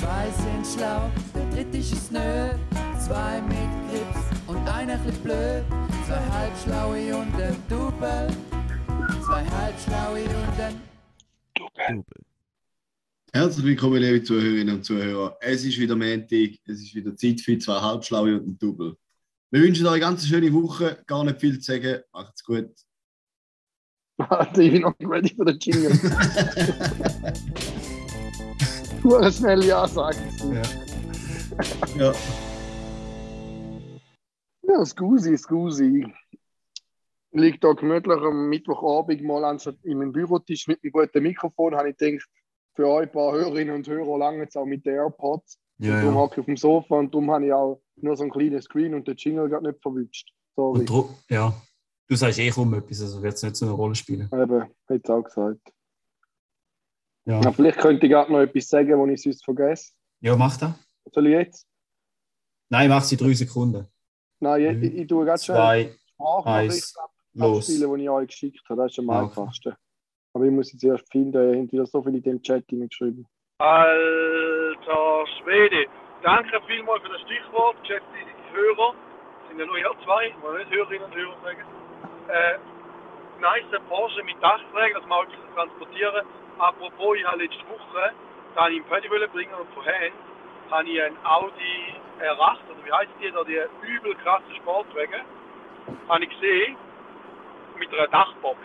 Zwei sind schlau, der dritte ist es nö. Zwei mit Grips und einer bisschen blöd. Zwei halbschlaue und ein Double. Zwei halbschlaue und ein Double. Herzlich willkommen, liebe Zuhörerinnen und Zuhörer. Es ist wieder Montag, es ist wieder Zeit für zwei Halbschlaue und ein Double. Wir wünschen euch eine ganz schöne Woche, gar nicht viel zu sagen. Macht's gut. Warte, ich bin noch nicht ready für den Jingle. Du eine schnelle Ansage. Ja. Ja, Ja, Scusi, Scusi. Ich liege da gemütlich am Mittwochabend mal in meinem Bürotisch mit einem guten Mikrofon. Habe ich gedacht, für euch ein paar Hörerinnen und Hörer lange jetzt auch mit den AirPods. Ja, und darum ja. hocke ich auf dem Sofa und darum habe ich auch nur so einen kleinen Screen und den Jingle gerade nicht verwünscht. Sorry. Ja. Du sagst eh kaum etwas, also wird es nicht so eine Rolle spielen. Eben, hätte ich auch gesagt. Ja, Ja, vielleicht könnte ich gerade noch etwas sagen, was ich sonst vergesse. ja mach das. Soll ich jetzt? Nein, mach sie drei Sekunden. Nein, ich, Mhm. ich, ich tue ganz schnell Zwei, Sprachnachricht abspielen, die ich euch geschickt habe. Das ist am okay. einfachsten. Aber ich muss jetzt erst finden, ihr habt wieder so viel in dem Chat hineingeschrieben. Alter Schwede. Danke vielmals für das Stichwort, geschätzte Hörer. Es sind ja nur ihr zwei, mal nicht Hörerinnen und Hörer sagen. Äh, nice Porsche mit Dachträger, das mal transportieren. Apropos, ich habe letzte Woche, da ich im Paddy bringen und von Hand, habe ich ein Audi R8, oder wie heißt die da, die übel krasse Sportwagen, habe ich gesehen, mit einer Dachbox.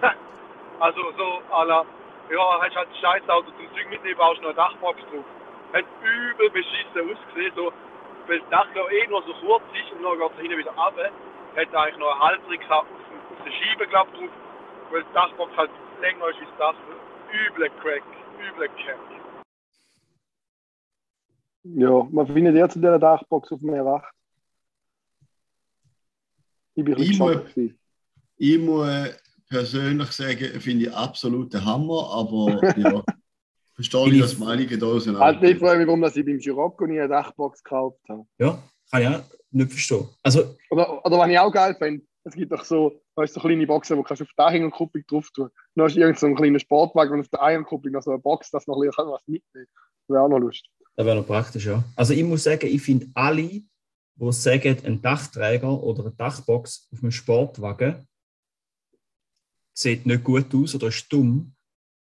also so à la ja, hast halt ein scheiß Auto zum Zeug mitnehmen, baust noch eine Dachbox drauf. Hat übel beschissen ausgesehen, so, weil das Dach ja eh nur so kurz ist und dann geht es hinten wieder runter. Hat eigentlich noch eine Halterung auf, auf der Scheibe, glaub drauf, weil die Dachbox halt länger ist wie das Dach. Üble Crack, üble Crack. Ja, man findet jetzt in dieser Dachbox auf dem R8. Ich bin Ich muss- ich muss persönlich sagen, finde ich absolut der Hammer, aber ja, verstehe ich, dass die Meinungen da sind. Halt, ich freue mich, warum dass ich beim Scirocco nie eine Dachbox gekauft habe. Ja, kann ich auch nicht verstehen. Also, Oder, oder was ich auch geil finde, es gibt doch so, weißt, du, so kleine Boxen, wo du kannst auf die Anhängerkupplung drauf tun. Dann hast du irgendeinen so einen kleinen Sportwagen und auf der Anhängerkupplung noch so eine Box, dass noch ein was mitnehmen kann. Wäre auch noch lustig. das wäre noch praktisch, ja. Also, ich muss sagen, ich finde alle, die sagen, ein Dachträger oder eine Dachbox auf einem Sportwagen sieht nicht gut aus oder ist dumm,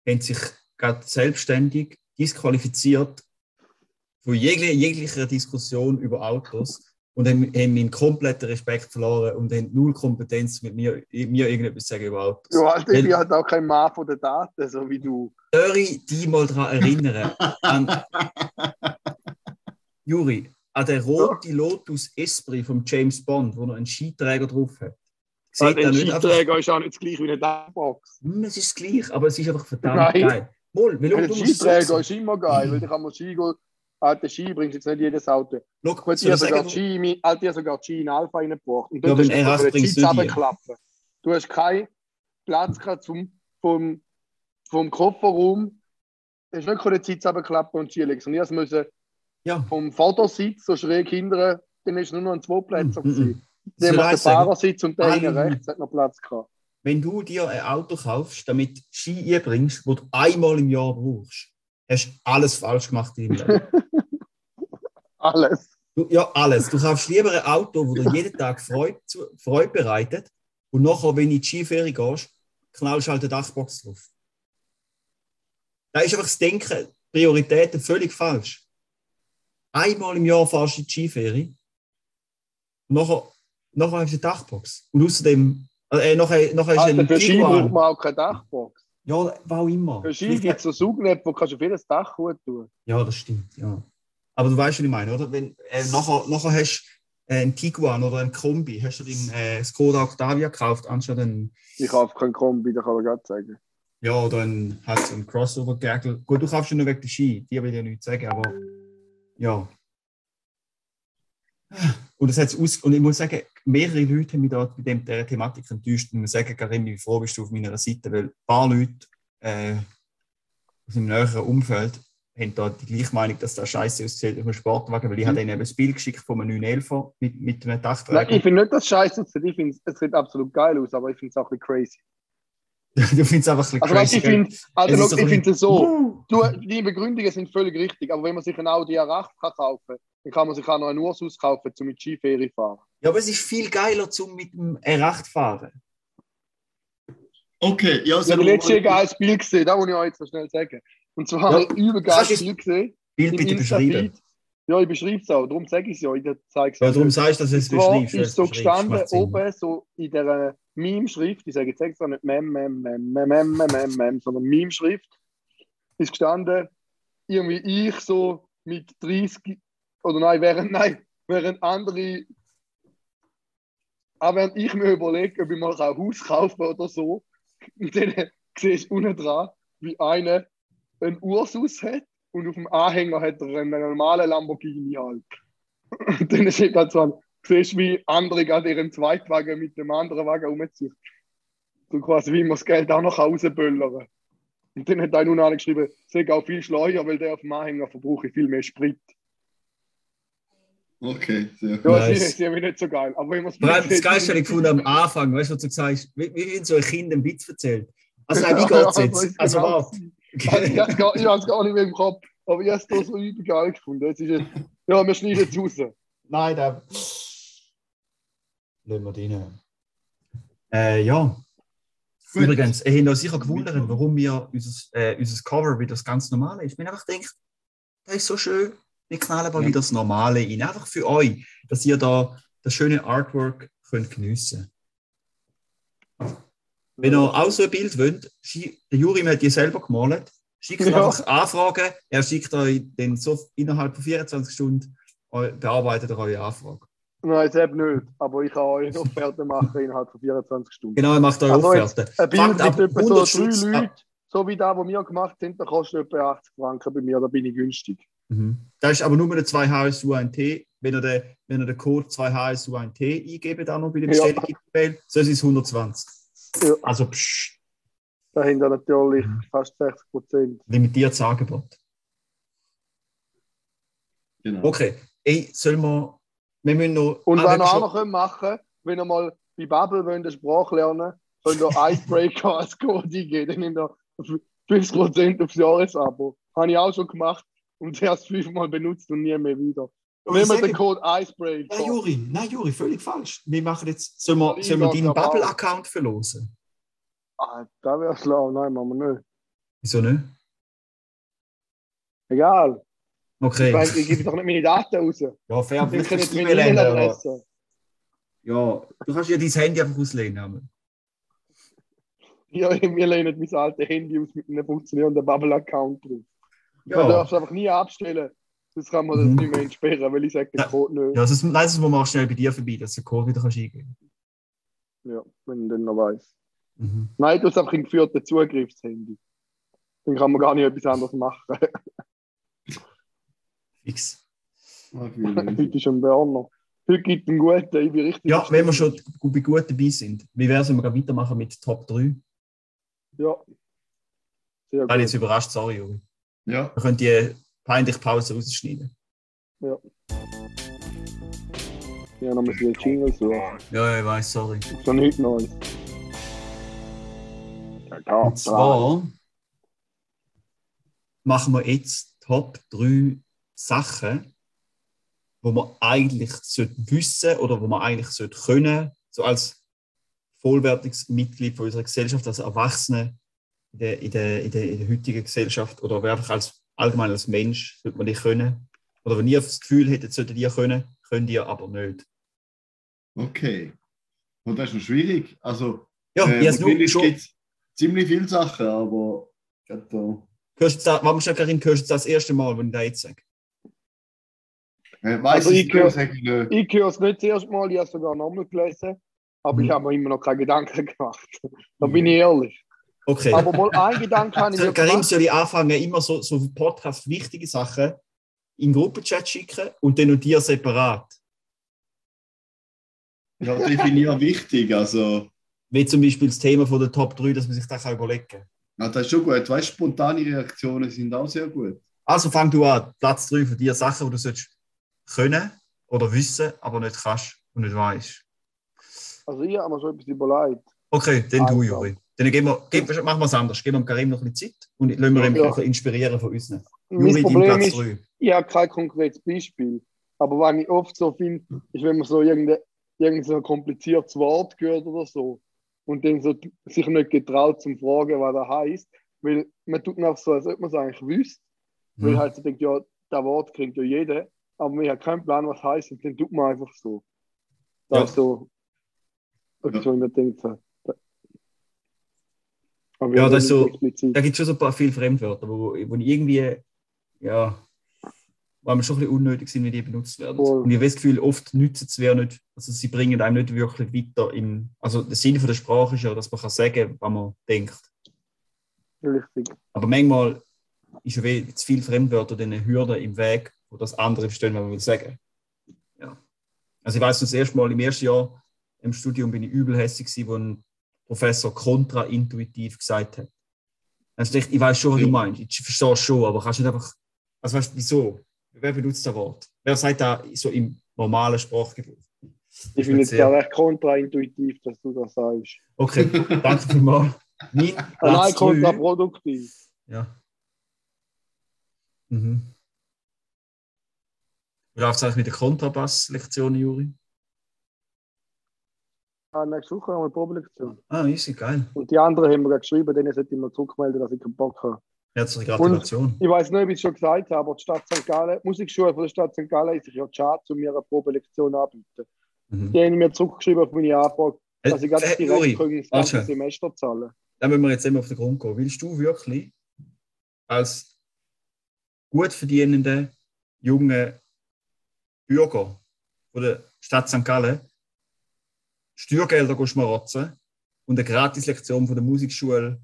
haben sich gerade selbstständig disqualifiziert von jeglicher Diskussion über Autos und haben, haben meinen kompletten Respekt verloren und haben null Kompetenz mit mir, mir irgendetwas zu sagen über Autos. Ja, halt, ich Weil- bin halt auch kein Mann von den Daten, so wie du. Soll ich dich mal daran erinnern? an, Juri, an den roten Lotus Esprit von James Bond, wo noch einen Skiträger drauf hat. Sieht Halt, er ein Skiträger ist auch nicht das gleiche wie eine Dachbox. Hm, es ist gleich, aber es ist einfach verdammt Nein. geil. Wohl, weil Ein Skiträger sehen. ist immer geil, weil ich kann mal Ski gehen. Alte Ski bringt jetzt nicht jedes Auto. Schau, Gut, ich habe sogar die Ski, ich sogar die Ski in Alpha reingebracht. Und Ja, dort aber hast du R8 einfach bringt's Sitz nicht hier. runterklappen. Du hast keinen Platz gehabt zum, vom, vom Kofferraum. Du hast nicht den Sitz runterklappen und Ski legen. Und ich musste ja, vom Vordersitz so schräg hinten, dann ist nur noch ein zwei Plätze. Mm, mm, soll Der ich macht den eins sagen? Fahrersitz und der hinten rechts hat noch Platz gehabt. wenn du dir ein Auto kaufst, damit du Ski einbringst, wo du einmal im Jahr brauchst, hast alles falsch gemacht deinem Leben. Alles. Du, ja, alles. Du kaufst lieber ein Auto, wo dir jeden Tag Freude, Freude bereitet und nachher, wenn du in die Skiferie gehst, knallst du halt eine Dachbox drauf. Da ist einfach das Denken, Prioritäten völlig falsch. Einmal im Jahr fahrst du in die Skiferie und nachher, nachher hast du eine Dachbox. Und außerdem, äh, nachher, nachher du Alter, einen für Ski braucht man auch keine Dachbox. Ja, was auch immer. Für Ski gibt es so Saugnäpfe, wo kannst du auf jedes Dach gut tun. Ja, das stimmt, ja. Aber du weißt, was ich meine, oder? Wenn, äh, nachher, nachher hast du äh, einen Tiguan oder einen Kombi, hast du den äh, Skoda Octavia gekauft, anstatt einen, Ich kaufe keinen Kombi, das kann ich gerade sagen. ja, oder einen, halt so einen crossover -Gärtel. Gut, du kaufst ihn nur wegen der Ski, die will ich ja nichts sagen, aber ja. Und, das hat's aus, und ich muss sagen, mehrere Leute haben mich da bei dem, dieser Thematik enttäuscht. Und ich muss sagen, Karim, wie froh bist du auf meiner Seite, weil ein paar Leute äh, aus dem näheren Umfeld haben da die gleiche Meinung, dass das scheiße aussieht auf einem Sportwagen, weil ich habe ihnen eben das Bild geschickt von einem 911 mit, mit einem Nein, ich finde nicht, dass es scheiße aussieht. Ich finde, es sieht absolut geil aus, aber ich finde es auch ein bisschen crazy. du findest es einfach ein bisschen Also, crazy. ich finde also, Es look, so ich finde es so. Du, die Begründungen sind völlig richtig, aber wenn man sich ein Audi R8 kann kaufen dann kann man sich auch noch einen Ursus kaufen, um mit Skiferie zu fahren. Ja, aber es ist viel geiler, zum mit dem R8 fahren. Okay, ja, Ich so habe letztes Jahr ein geiles Bild gesehen, da muss ich euch jetzt noch schnell sagen. Und zwar Ja. habe ich ein übergeiles Bild gesehen. Bild bitte beschreiben. Ja, ich beschreibe es auch, darum sage ich es ja, ich zeige es Ja, darum sagst du, dass du es beschreibst. weil ist es so gestanden oben so in der Meme-Schrift, ich sage jetzt extra nicht Mem, Mem, Mem, Mem, Mem, Mem, Mem, Mem sondern Meme-Schrift, ist gestanden, irgendwie ich so mit 30, oder nein, während, nein, während andere, auch während ich mir überlege, ob ich mal ein Haus kaufe oder so, und dann sehe ich unten dran, wie einer einen Ursus hat und auf dem Anhänger hat er einen normalen Lamborghini halt. Und dann steht halt so siehst du, wie andere gerade ihren Zweitwagen mit dem anderen Wagen umziehen. So quasi, wie man das Geld auch noch rausböllern Und dann hat einer unten geschrieben, sei auch viel schleuer, weil der auf dem Anhänger verbrauche ich viel mehr Sprit. Okay, sehr Ja, gut. das Nice. ist ja nicht so geil. Aber wenn man Vor allem das Geilste habe ich gefunden am Anfang, weißt du, was du sagst, wie, wie wenn so ein Kind einen Witz erzählt. Also, nein, wie geht's jetzt? Also, warte. Ich habe es gar, nicht mehr im Kopf, aber ich habe es da so übel geil gefunden. Jetzt ist jetzt, ja, wir schneiden es raus. Nein, da. Lassen wir den. Äh, ja. Gut. Übrigens, ihr habt euch sicher gewundert, warum wir unser, äh, unser Cover wieder das ganz normale ist. Ich bin einfach gedacht, das ist so schön. Wir knallen mal Ja. wieder das Normale rein. Einfach für euch, dass ihr da das schöne Artwork könnt geniessen Wenn ihr auch so ein Bild wollt, der Juri hat die selber gemalt, schickt Ja. einfach Anfragen. Er schickt euch dann so innerhalb von 24 Stunden, bearbeitet er eure Anfrage. Nein, selbst nicht. Aber ich kann euch eine Offerte machen innerhalb von 24 Stunden. Genau, er macht eure Also Offerte. Ein Bild Fangt mit ab etwa 100 so drei an. Leuten, so wie das, was wir gemacht haben, da kostet etwa 80 Franken bei mir, da bin ich günstig. Mhm. Da ist aber nur der 2HSU1T. Wenn ihr den, wenn ihr den Code 2HSU1T eingebt, auch noch bei dem Ja. Bestellung, so ist es 120. Ja. Also, psch, Da haben wir natürlich Mhm. fast 60 Prozent. limitiertes Angebot. Genau. Okay, ey, sollen wir. Wir müssen noch. Und was wenn ihr wir auch noch könnt machen wenn ihr mal bei Bubble wollt, eine Sprache lernen könnt ihr Icebreaker als Code eingeben. Dann habt ihr 50% aufs Jahresabo. Habe ich auch schon gemacht und erst fünfmal benutzt und nie mehr wieder. Man sage- den Code Icebreaker. Nein, Juri, nein, Juri, völlig falsch. Wir machen jetzt. Sollen wir, sollen wir deinen. Bubble-Account verlosen? Ah, da wäre schlau. Nein, machen wir nicht. Wieso nicht? Egal. Okay. Ich, mein, ich gebe doch nicht meine Daten raus. Ja, fair. Vielleicht kannst du meine E-Mail-Adresse. Ja, du kannst ja dein Handy einfach auslehnen. aber- Ja, wir lehnen mein altes Handy aus mit einem funktionierenden Bubble-Account drauf. Man Ja, darf es einfach nie abstellen. Sonst kann man das Mhm. nicht mehr entsperren, weil ich sage den. Code nicht. ja das, ist, nein, das muss man auch schnell bei dir vorbei, dass du den Code wieder kannst eingeben Ja, wenn ich dann noch weiß. mhm. Nein, du hast einfach ein geführtes Zugriffshandy. Dann kann man gar nicht etwas anderes machen. Fix. Heute ist ein Burner. Heute gibt es einen guten, ich bin richtig. Ja, wenn wir schon bei gut dabei sind, wie wäre es, wenn wir weitermachen mit Top 3? Ja. Sehr Ich bin jetzt gut. überrascht, sorry, Juri. Ja, Wir können die peinliche Pause rausschneiden. Ja, dann müssen wir Jingle suchen. Ja, ich weiß, sorry. Ja nichts Neues. Ja. Und zwar machen wir jetzt Top 3 Sachen, wo man eigentlich sollte wissen oder wo man eigentlich sollte können, so als vollwertiges Mitglied von unserer Gesellschaft, als Erwachsene in der, in der, in der, in der heutigen Gesellschaft oder einfach als allgemein als Mensch sollte man die können. Oder wenn ihr das Gefühl hättet, solltet ihr können, könnt ihr aber nicht. okay. Und das ist noch schwierig. Also, Ja, äh, nur natürlich schon. gibt es ziemlich viele Sachen, aber gerade da. Hörst du jetzt da, warte mal, Karin, hörst du das erste Mal, wenn ich das jetzt sage? Äh, Also ich höre- ich es nicht das erste Mal, ich habe es sogar nochmal gelesen. Aber Mhm. ich habe mir immer noch keine Gedanken gemacht. Da bin ich ehrlich. Okay. Aber mal ein Gedanke habe ich Karim soll ich anfangen, immer so, so für Podcast wichtige Sachen in den Gruppenchat schicken und dann und dir separat. Ja, definier wichtig. Also, Wie zum Beispiel das Thema von der Top 3, dass man sich das kann überlegen kann. ja, das ist schon gut. Weißt, spontane Reaktionen sind auch sehr gut. Also fang du an, Platz 3 von dir Sachen, die du sollst können oder wissen, aber nicht kannst und nicht weißt. Also ich habe mir schon etwas überlegt. Okay, dann du, Also. Juri. Dann geben wir, geben, wir- machen wir es anders. Geben wir Karim noch ein bisschen Zeit und lassen wir ihn Ja. inspirieren von uns. Juri, dein Problem Platz ist, 3. ich habe kein konkretes Beispiel. Aber was ich oft so finde, ist, wenn man so irgendein, irgendein so kompliziertes Wort hört oder so und dann so sich nicht getraut zum Fragen, was das heißt. Weil man tut einfach so, als ob man es eigentlich wüsste. Weil Mhm. halt so denkt, ja, das Wort kriegt ja jeder, aber man hat keinen Plan, was heißt und dann tut man einfach so. Das Ja. so, was ich mir denke. so. Aber Ja, das ist so-. Da gibt es schon so ein paar viele Fremdwörter, wo, wo irgendwie, ja, weil wir schon ein bisschen unnötig sind, wie die benutzt werden. Voll. Und ich habe das Gefühl, oft nützen es wer nicht, also sie bringen einem nicht wirklich weiter im, also der Sinn von der Sprache ist ja, dass man kann sagen, was man denkt. Richtig. Aber manchmal ist ja zu viel Fremdwörter eine Hürde im Weg, wo das andere verstehen, was man will sagen. Ja. Also ich weiß das erste Mal im ersten Jahr im Studium bin ich übel hässlich gewesen, wo ein Professor kontraintuitiv gesagt hat. Also ich, ich weiß schon, was du meinst. Ich verstehe schon, aber kannst nicht einfach. Also weißt du, wieso? Wer benutzt das Wort? Wer sagt da so im normalen Sprachgebrauch? Ich finde es ja recht kontraintuitiv, dass du das sagst. Okay, danke vielmals. Mein Nein, Platz kontraproduktiv. Ja. Mhm. Wie läuft es eigentlich mit der Kontrabass-Lektion, Juri? Ah, nächste Woche haben wir eine Probelektion. Ah, easy, geil. Und die anderen haben mir gerade geschrieben, denen sollte ich mal zurückmelden, dass ich keinen Bock habe. Herzliche Gratulation. Ich weiß nicht, ob ich es schon gesagt habe, aber die Stadt St. Gallen, Musikschule von der Stadt St. Gallen ist sich ja schade, um mir eine Probelektion anzubieten. Mhm. Die haben mir zurückgeschrieben auf meine Anfrage, dass ich ganz Äh, direkt können das ganze. Semester zahlen da müssen wir jetzt immer auf den Grund gehen. Willst du wirklich als gut verdienender junger Bürger von der Stadt St. Gallen Steuergelder schmarotzen und eine Gratislektion von der Musikschule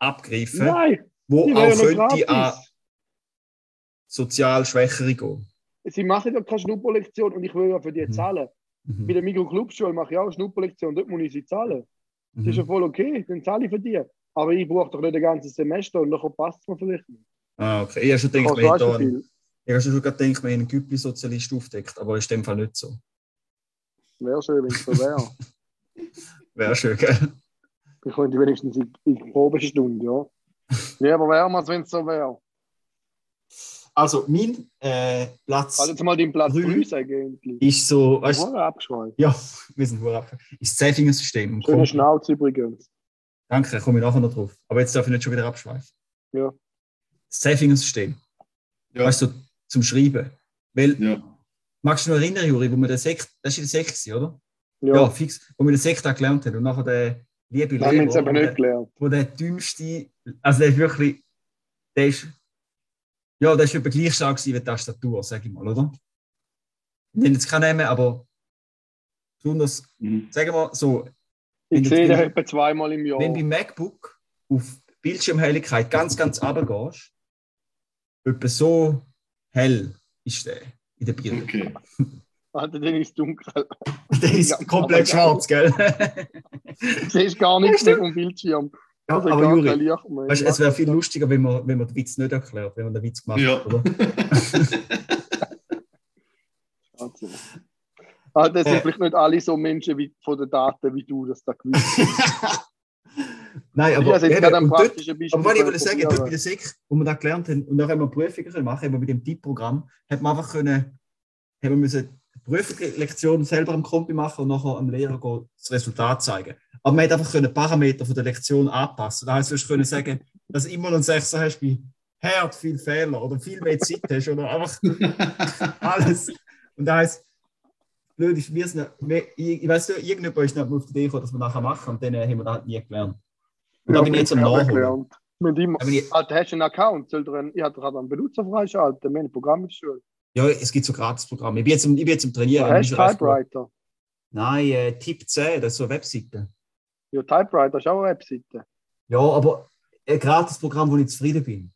abgreifen, Nein, wo die auch könnte an sozial Schwächere gehen? Sie machen ja keine Schnupperlektion und ich will ja für die Mhm. zahlen. Mhm. Bei der Mikro-Clubschule mache ich auch eine Schnupperlektion, dort muss ich sie zahlen. Das ist ja Mhm. voll okay, dann zahle ich für die. Aber ich brauche doch nicht ein ganzes Semester und nachher passt es mir vielleicht nicht. Ah, okay. Ich habe schon gedacht, wir ich habe schon gedacht, wir haben einen Güppli-Sozialist aufdeckt, aber ist in dem Fall nicht so. Wäre schön, wenn es so wäre. Wäre schön, gell? Ich könnte wenigstens in die Probestunde, ja. Ja, aber wäre es, wenn es so wäre. Also, mein äh, Platz Also jetzt mal den Platz Drei. 3 sagen, endlich. ist so, weißt Voll abgeschweift. ja, wir sind hure ab. Ist das Zähfinger-System. Und Schöne komm- Schnauze übrigens. Danke, komme ich nachher noch drauf. Aber jetzt darf ich nicht schon wieder abschweifen. Ja. Das Zähfinger-System. Ja. Weißt du, zum Schreiben. Weil, Ja. magst du dich noch erinnern, Juri, wo wir den Sekt, das in der Sekt, oder? Ja, Ja, fix. Wo wir den Sekt auch gelernt haben. Und nachher der liebe das haben wir jetzt Lehrer, eben wo nicht der- gelernt. wo der dümmste, also der ist wirklich, der ist, ja, der ist etwa gleich stark wie die Tastatur, sag ich mal, oder? Ich nenne jetzt keinen Namen, aber besonders, Mhm. sagen wir so, Ich Wenn sehe du- den etwa zweimal im Jahr. wenn du beim MacBook auf Bildschirmhelligkeit ganz, ganz runtergehst, etwa so hell ist der in der Birne. Okay. Alter, den ist dunkel. Der ist Ja, komplett schwarz, gell? Du siehst gar nichts mehr vom Bildschirm. ja, Also aber Juri, weißt, es wäre viel lustiger, wenn man, wenn man den Witz nicht erklärt, wenn man den Witz gemacht Ja. hat, oder? Also. Ah, das sind Äh. vielleicht nicht alle so Menschen wie, von den Daten wie du, das da gewusst. Nein, Ich aber, habe jetzt eben, ein dort, aber was ich können wollte sagen, dort bei der SEC, wo wir das gelernt haben, und dann haben wir Prüfungen können machen, eben mit dem Tippprogramm, hat man einfach können, haben wir müssen die Prüfungslektion selber am Kompi machen und nachher am Lehrer gehen, das Resultat zeigen. Aber man hat einfach können Parameter von der Lektion anpassen. Da heißt, du können sagen, dass du immer noch einen Sechser hast bei Herd viel Fehler oder viel mehr Zeit hast oder einfach alles. Und da heißt, blöd ist, wir sind, ich, ich weiß nicht, irgendjemand ist nicht auf die Idee gekommen, dass wir nachher machen und dann haben wir das halt nie gelernt. Da bin ich jetzt am Nachholen. Mit ihm, ich- Alter, hast du einen Account? Soll der einen, ich hatte gerade einen Benutzer freischalten, wir haben ein Programm in der Schule. Ja, es gibt so Gratisprogramme. Ich bin jetzt, im- ich bin jetzt im Trainieren. Ja, hast du ist. Typewriter? Nein, äh, Tipp 10, das ist so eine Webseite. Ja, Typewriter ist auch eine Webseite. Ja, aber ein Gratisprogramm, wo ich zufrieden bin.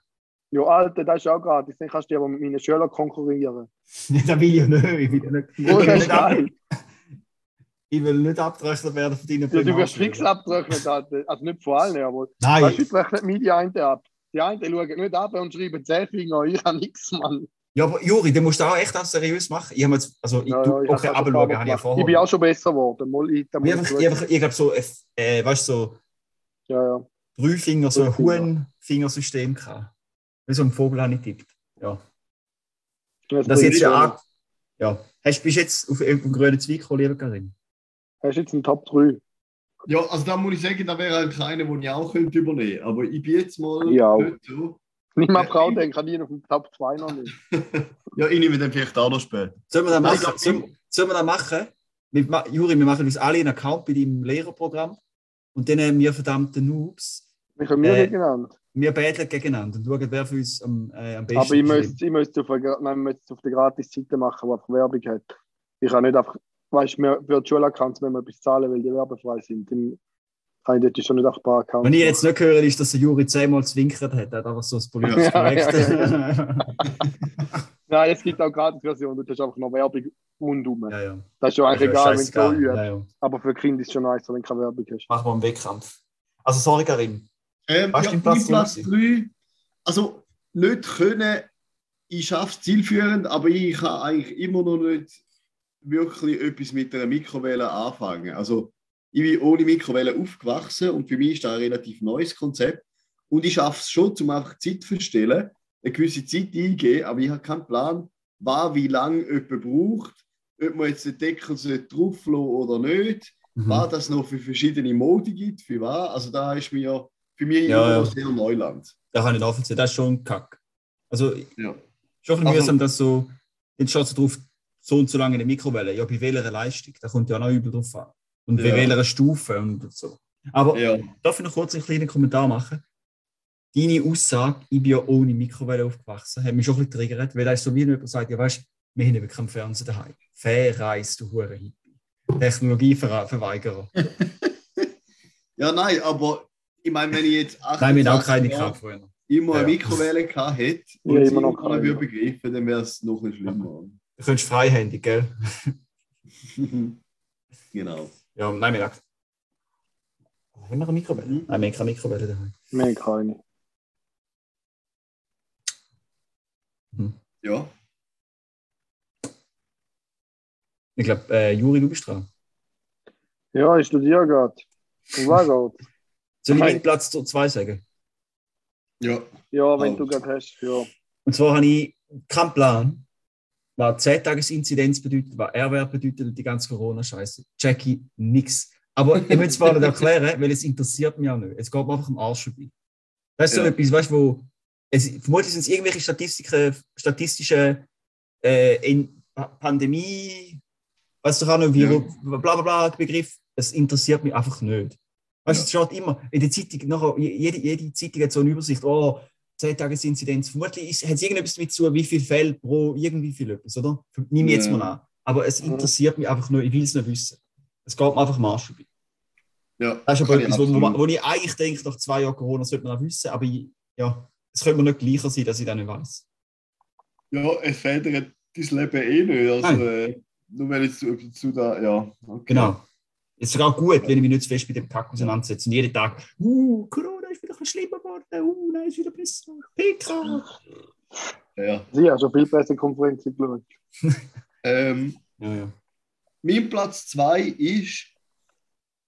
Ja, Alter, das ist auch gratis. Dann kannst du aber mit meinen Schülern konkurrieren. das will ich nicht. Ich will, ja nicht, ich Wo will, das nicht, ist ab, geil. Ich will nicht abgerechnet werden von deinen Ja, du wirst fix abgerechnet. Also nicht von allen, aber Nein, weißt rechne mir die einen ab. Die einen schauen nicht ab und schreiben 10 Finger, ich habe nichts, Mann. ja, aber Juri, du musst auch echt das seriös machen. Ich habe jetzt, also, ich, Ja, du, ja, ich okay, hab's auch aber schon schauen, ein paar habe ich ja vorher. Ich bin auch schon besser geworden. Mal, ich, Ich, ich einfach, ich, einfach, ich glaube so, äh, weißt du, so Ja, ja. drei Finger, so ein. Huhn-Fingersystem gehabt. Wie so ein Vogel habe ich tippt. Ja. Das Das jetzt ja schon. Ja. Hast, bist du jetzt auf, auf dem grünen Zweig gekommen, lieber Karin? Hast du jetzt einen Top 3? Ja, also da muss ich sagen, da wäre eigentlich einer, den ich auch könnte übernehmen könnte. Aber ich bin jetzt mal Ja. nicht so. Nicht mal Frau ich- denken, kann ich auf dem Top 2 noch nicht. Ja, ich nehme den vielleicht auch noch später. Sollen wir das machen? glaub, Sollen, sollen wir das machen? Wir, Juri, wir machen uns alle einen Account bei deinem Lehrerprogramm und dann haben wir verdammten Noobs. Ich habe mir Äh, genannt. Wir betteln gegeneinander und schauen, wer für uns am, äh, am besten Aber ich ist. müsste, ich müsste auf, eine, nein, ich müsste es auf der Gratis-Seite machen, die einfach Werbung hat. Ich kann nicht einfach, weißt du, mir für die Schulaccounts müssen wir etwas zahlen, weil die werbefrei sind. Dann kann ich dort schon nicht einfach ein paar Accounts Wenn ich jetzt nicht höre, ist, dass der Juri zehnmal zwinkert hat. Er hat einfach so das politische Ja, korrekt. ja, Nein, es gibt auch Gratis-Version, du hast einfach noch Werbung rundum. ja, ja. Das ist schon eigentlich Ja, egal, wenn du so ja, ja. Aber für Kinder ist es schon nice, wenn du keine Werbung hast. Machen wir einen Wettkampf. Also, sorry, Karim. Ähm, Was ja, ist Platz Platz drei 3. Also, nicht können, ich schaffe es zielführend, aber ich kann eigentlich immer noch nicht wirklich etwas mit einer Mikrowelle anfangen. Also, ich bin ohne Mikrowelle aufgewachsen und für mich ist das ein relativ neues Konzept. Und ich schaffe es schon, um einfach Zeit zu verstellen, eine gewisse Zeit eingehen, aber ich habe keinen Plan, was wie lange jemand braucht, ob man jetzt den Deckel drauf oder nicht Mhm. was das noch für verschiedene Modi gibt, für was. Also da ist mir für mich Ja, ja. noch sehr Neuland. Da kann ich nachvollziehen. Das ist schon ein Kack. Also, Ja. schon ein bisschen Also- mühsam, dass so, jetzt schaut so drauf, so und so lange in der Mikrowelle. Ja, bei welcher Leistung? Da kommt ja auch noch übel drauf an. Und bei Ja. welcher Stufe und so. Aber Ja, darf ich noch kurz einen kleinen Kommentar machen? Deine Aussage, ich bin ja ohne Mikrowelle aufgewachsen, hat mich schon ein bisschen triggert, weil da ist so wie jemand sagt, ja weißt wir haben eben keinen Fernseher daheim. Verreis, du hure Hippie. Technologieverweigerer. ja nein, aber ich meine, wenn ich jetzt Nein, wir haben auch 28 keine Jahre gehabt früher. immer Ja. eine Mikrowelle gehabt hätte und Ja, sie immer noch immer noch keine. würde begreifen, dann wäre es noch ein schlimmer. Du könntest freihändig, gell? genau. Ja, nein, wir haben haben wir eine Mikrowelle? Nein, wir haben keine Mikrowelle daheim. Mehr keine. Ja. Ich glaube, äh, Juri, du bist dran. Ja, ich studiere gerade. Und was geht? Soll ich meinen Platz 2 sagen? Ja. Ja, wenn Oh. du gerade hast. Ja. Und zwar habe ich keinen Plan, was 10-Tages-Inzidenz bedeutet, was R-Wert bedeutet und die ganze Corona-Scheiße. Jackie, nix. Aber ich will es zwar nicht erklären, weil es interessiert mich auch nicht. Es geht mir einfach am Arsch vorbei. Das ist so Ja. etwas, weißt du, wo. Es, vermutlich sind es irgendwelche Statistiken, statistische äh, Pandemie, weißt du auch noch, Virus, bla bla bla, Begriff. Es interessiert mich einfach nicht. Weißt du, es steht immer in der Zeitung, nachher, jede, jede Zeitung hat so eine Übersicht, oh, 10 Tages-Inzidenz. Vermutlich ist- hat es irgendetwas damit zu, wie viele Fälle pro irgendwie viel etwas, oder? Ich jetzt mal an. Aber es interessiert mich einfach nicht, ich will es nicht wissen. Es geht mir einfach am Arsch vorbei. ja. Das ist aber ich etwas, wo, wo, wo ich eigentlich denke, nach zwei Jahren Corona sollte man auch wissen, aber ich, ja, es könnte mir nicht gleicher sein, dass ich das nicht weiß. Ja, es verändert dein Leben eh nicht. Also, äh, nur wenn jetzt zu, zu da, ja. Okay. Genau. Es ist sogar gut, wenn ich mich nicht zu fest mit dem Kack auseinandersetze und jeden Tag, uh, Corona ist wieder ein schlimmer geworden, uh, nein, ist wieder besser, PK. Ja. Sie hat schon viel besser Konferenzen geschaut. Ähm, Ja, ja. Mein Platz 2 ist,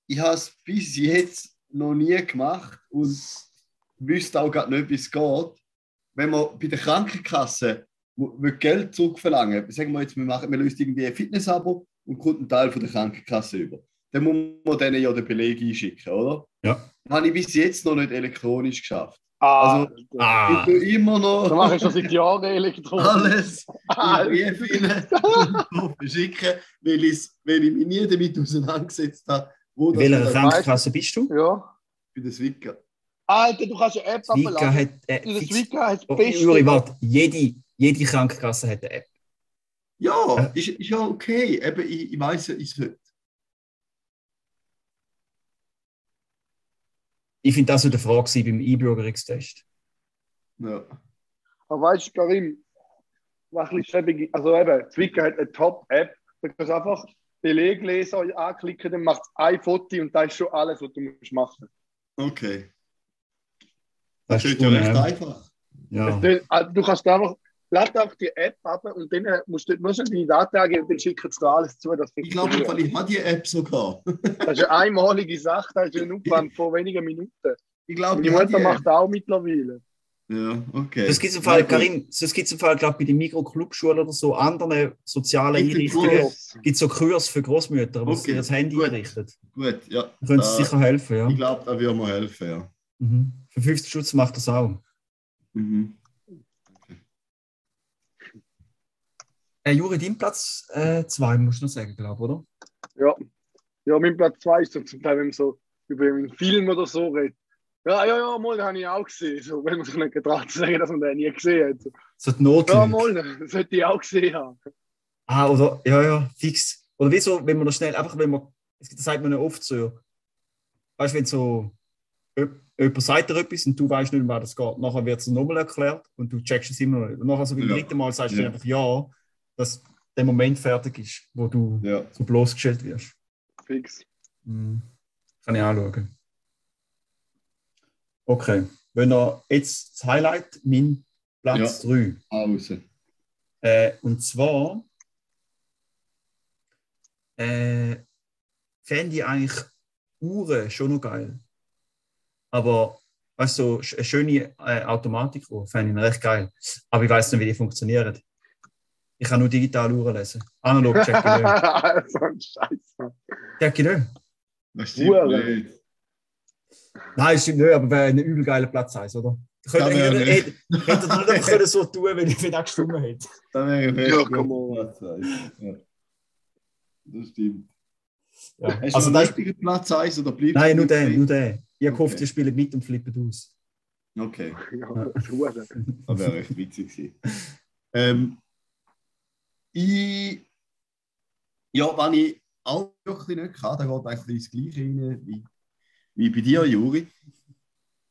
ich habe es bis jetzt noch nie gemacht und wüsste auch gerade nicht, wie es geht. Wenn man bei der Krankenkasse will Geld zurückverlangen sagen wir jetzt, wir, machen, wir lösen irgendwie ein Fitnessabo und kommt einen Teil von der Krankenkasse über. Dann muss man denen ja den Beleg einschicken, oder? Ja. Das habe ich bis jetzt noch nicht elektronisch geschafft. Ah, Also- Ah, Ich tue immer noch das mache ich schon seit Jahren elektronisch. alles Ah, in Brief rein und verschicken, weil, ich mich nie damit auseinandergesetzt habe, wo in welcher das Krankenkasse bist du? Ja. bei der Swika. Alter, du kannst eine App abladen. hat. Äh, Das fix- Swika hat das Oh, Beste. Juri, warte, jede, jede Krankenkasse hat eine App. Ja, Ja. ist, ist ja okay. Eben, ich, ich weiß ja, ich Ich finde, das war die Frage beim Einbürgerungstest. Ja. Aber weißt du, Karim, was ein bisschen schäbig Also eben, Zwicker hat eine Top-App. Da kannst du einfach Belegleser anklicken, dann macht es ein Foto und da ist schon alles, was du musst machen Okay. Das Das ist ja recht einfach. Ja. musst. Du kannst einfach lad auch die App ab und dann äh, musst du nur schon deine Daten angeben und dann schicken sie dir alles zu. Das Ich glaube, ich habe die App sogar. Das ist eine einmalige Sache, das ist ein Aufwand von wenigen Minuten. Ich glaube, die Mutter macht auch mittlerweile. Ja, okay. Das gibt es im Fall, das gibt im Fall, glaube ich, bei den Mikroclubschulen oder so, anderen sozialen Einrichtungen. Gibt es so Kurs für Großmütter, wo sie Okay, das Handy gut. einrichten. Gut, ja. Da können sie sicher helfen, ja. Ich glaube, da würde mir helfen, ja. Mhm. Für 50 Schutz macht das auch. Mhm. Äh, Juri, dein Platz 2, musst du noch sagen, glaube ich, oder? Ja. ja, mein Platz 2 ist so zum Teil, wenn man so über einen Film oder so redet. Ja, ja, ja, mal, den habe ich auch gesehen. So, wenn man sich nicht getraut zu sagen, dass man den nie gesehen hat. So, die ja, Notlüge. mal, das hätte ich auch gesehen haben. Ah, oder, ja, ja, fix. Oder wieso, wenn man das schnell, einfach wenn man, das sagt man ja oft so, weißt du, wenn so jemand sagt dir etwas und du weißt nicht, was das geht, nachher wird es nochmal erklärt und du checkst es immer noch nicht. Und nachher so beim Ja. dritten Mal sagst du Ja. einfach ja, dass der Moment fertig ist, wo du Ja. so bloßgestellt wirst. Fix. Mhm. Kann ich anschauen. Okay, wenn er jetzt das Highlight, mein Platz 3. Pause. Äh, und zwar äh, fände ich eigentlich Uhren schon noch geil. Aber weißt du, so eine schöne äh, Automatikuhr fände ich recht geil. Aber ich weiß nicht, wie die funktionieren. Ich kann nur digitale Uhren lesen. Analog check ich nicht. so ein Scheiß. Check ich nicht. Das stimmt Uhren. nicht. Nein, stimmt nicht, aber wäre ein übel geiler Platz 1, oder? Könnte er nicht einfach so tun wenn ich wenn er gestimmt hätte. Das wäre fest. Ja, on. Ja. Das stimmt. Ja. Hast du Also, einen das, richtigen Platz 1 oder bleibst nein, du nur der, dabei? nur der. Ich Okay. ihr spielt mit und flippt aus. Okay, Ja, das ist Uhren. das wäre echt witzig gewesen. Ähm, ich, ja, wenn ich auch wirklich nicht kann, dann geht eigentlich das Gleiche rein wie, wie bei dir, Juri.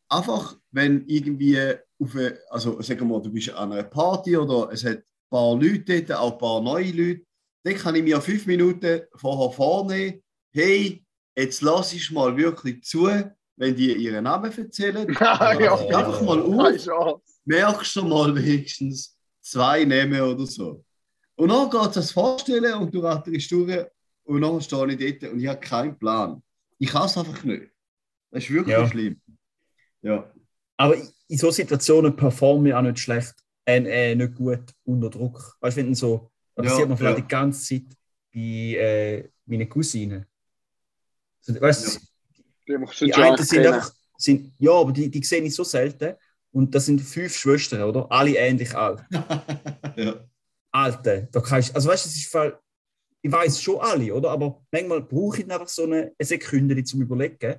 Einfach, wenn irgendwie auf eine, also sagen wir mal, du bist an einer Party oder es hat ein paar Leute dort, auch ein paar neue Leute, dann kann ich mir fünf Minuten vorher vornehmen, hey, jetzt lass ich mal wirklich zu, wenn die ihren Namen erzählen. Ja, ja. Einfach mal auf merkst du mal wenigstens zwei Namen oder so. Und dann geht es das Vorstellen und du ratterst durch und dann stehe ich dort und ich habe keinen Plan. Ich kann es einfach nicht. Das ist wirklich Ja. schlimm. Ja. Aber in so Situationen performe ich auch nicht schlecht, äh, äh, nicht gut unter Druck. Weißt du, wenn so, das Ja, sieht man vielleicht ja. die ganze Zeit bei äh, meinen Cousinen. So, weißt, du, Die die einen sind kennen. einfach, sind, ja, aber die, die sehe ich so selten. Und das sind fünf Schwestern, oder? Alle ähnlich alt. ja. Alte. Da kannst, also weißt du, es ist voll, ich weiß schon alle, oder? Aber manchmal brauche ich einfach so eine, eine Sekunde zum Überlegen.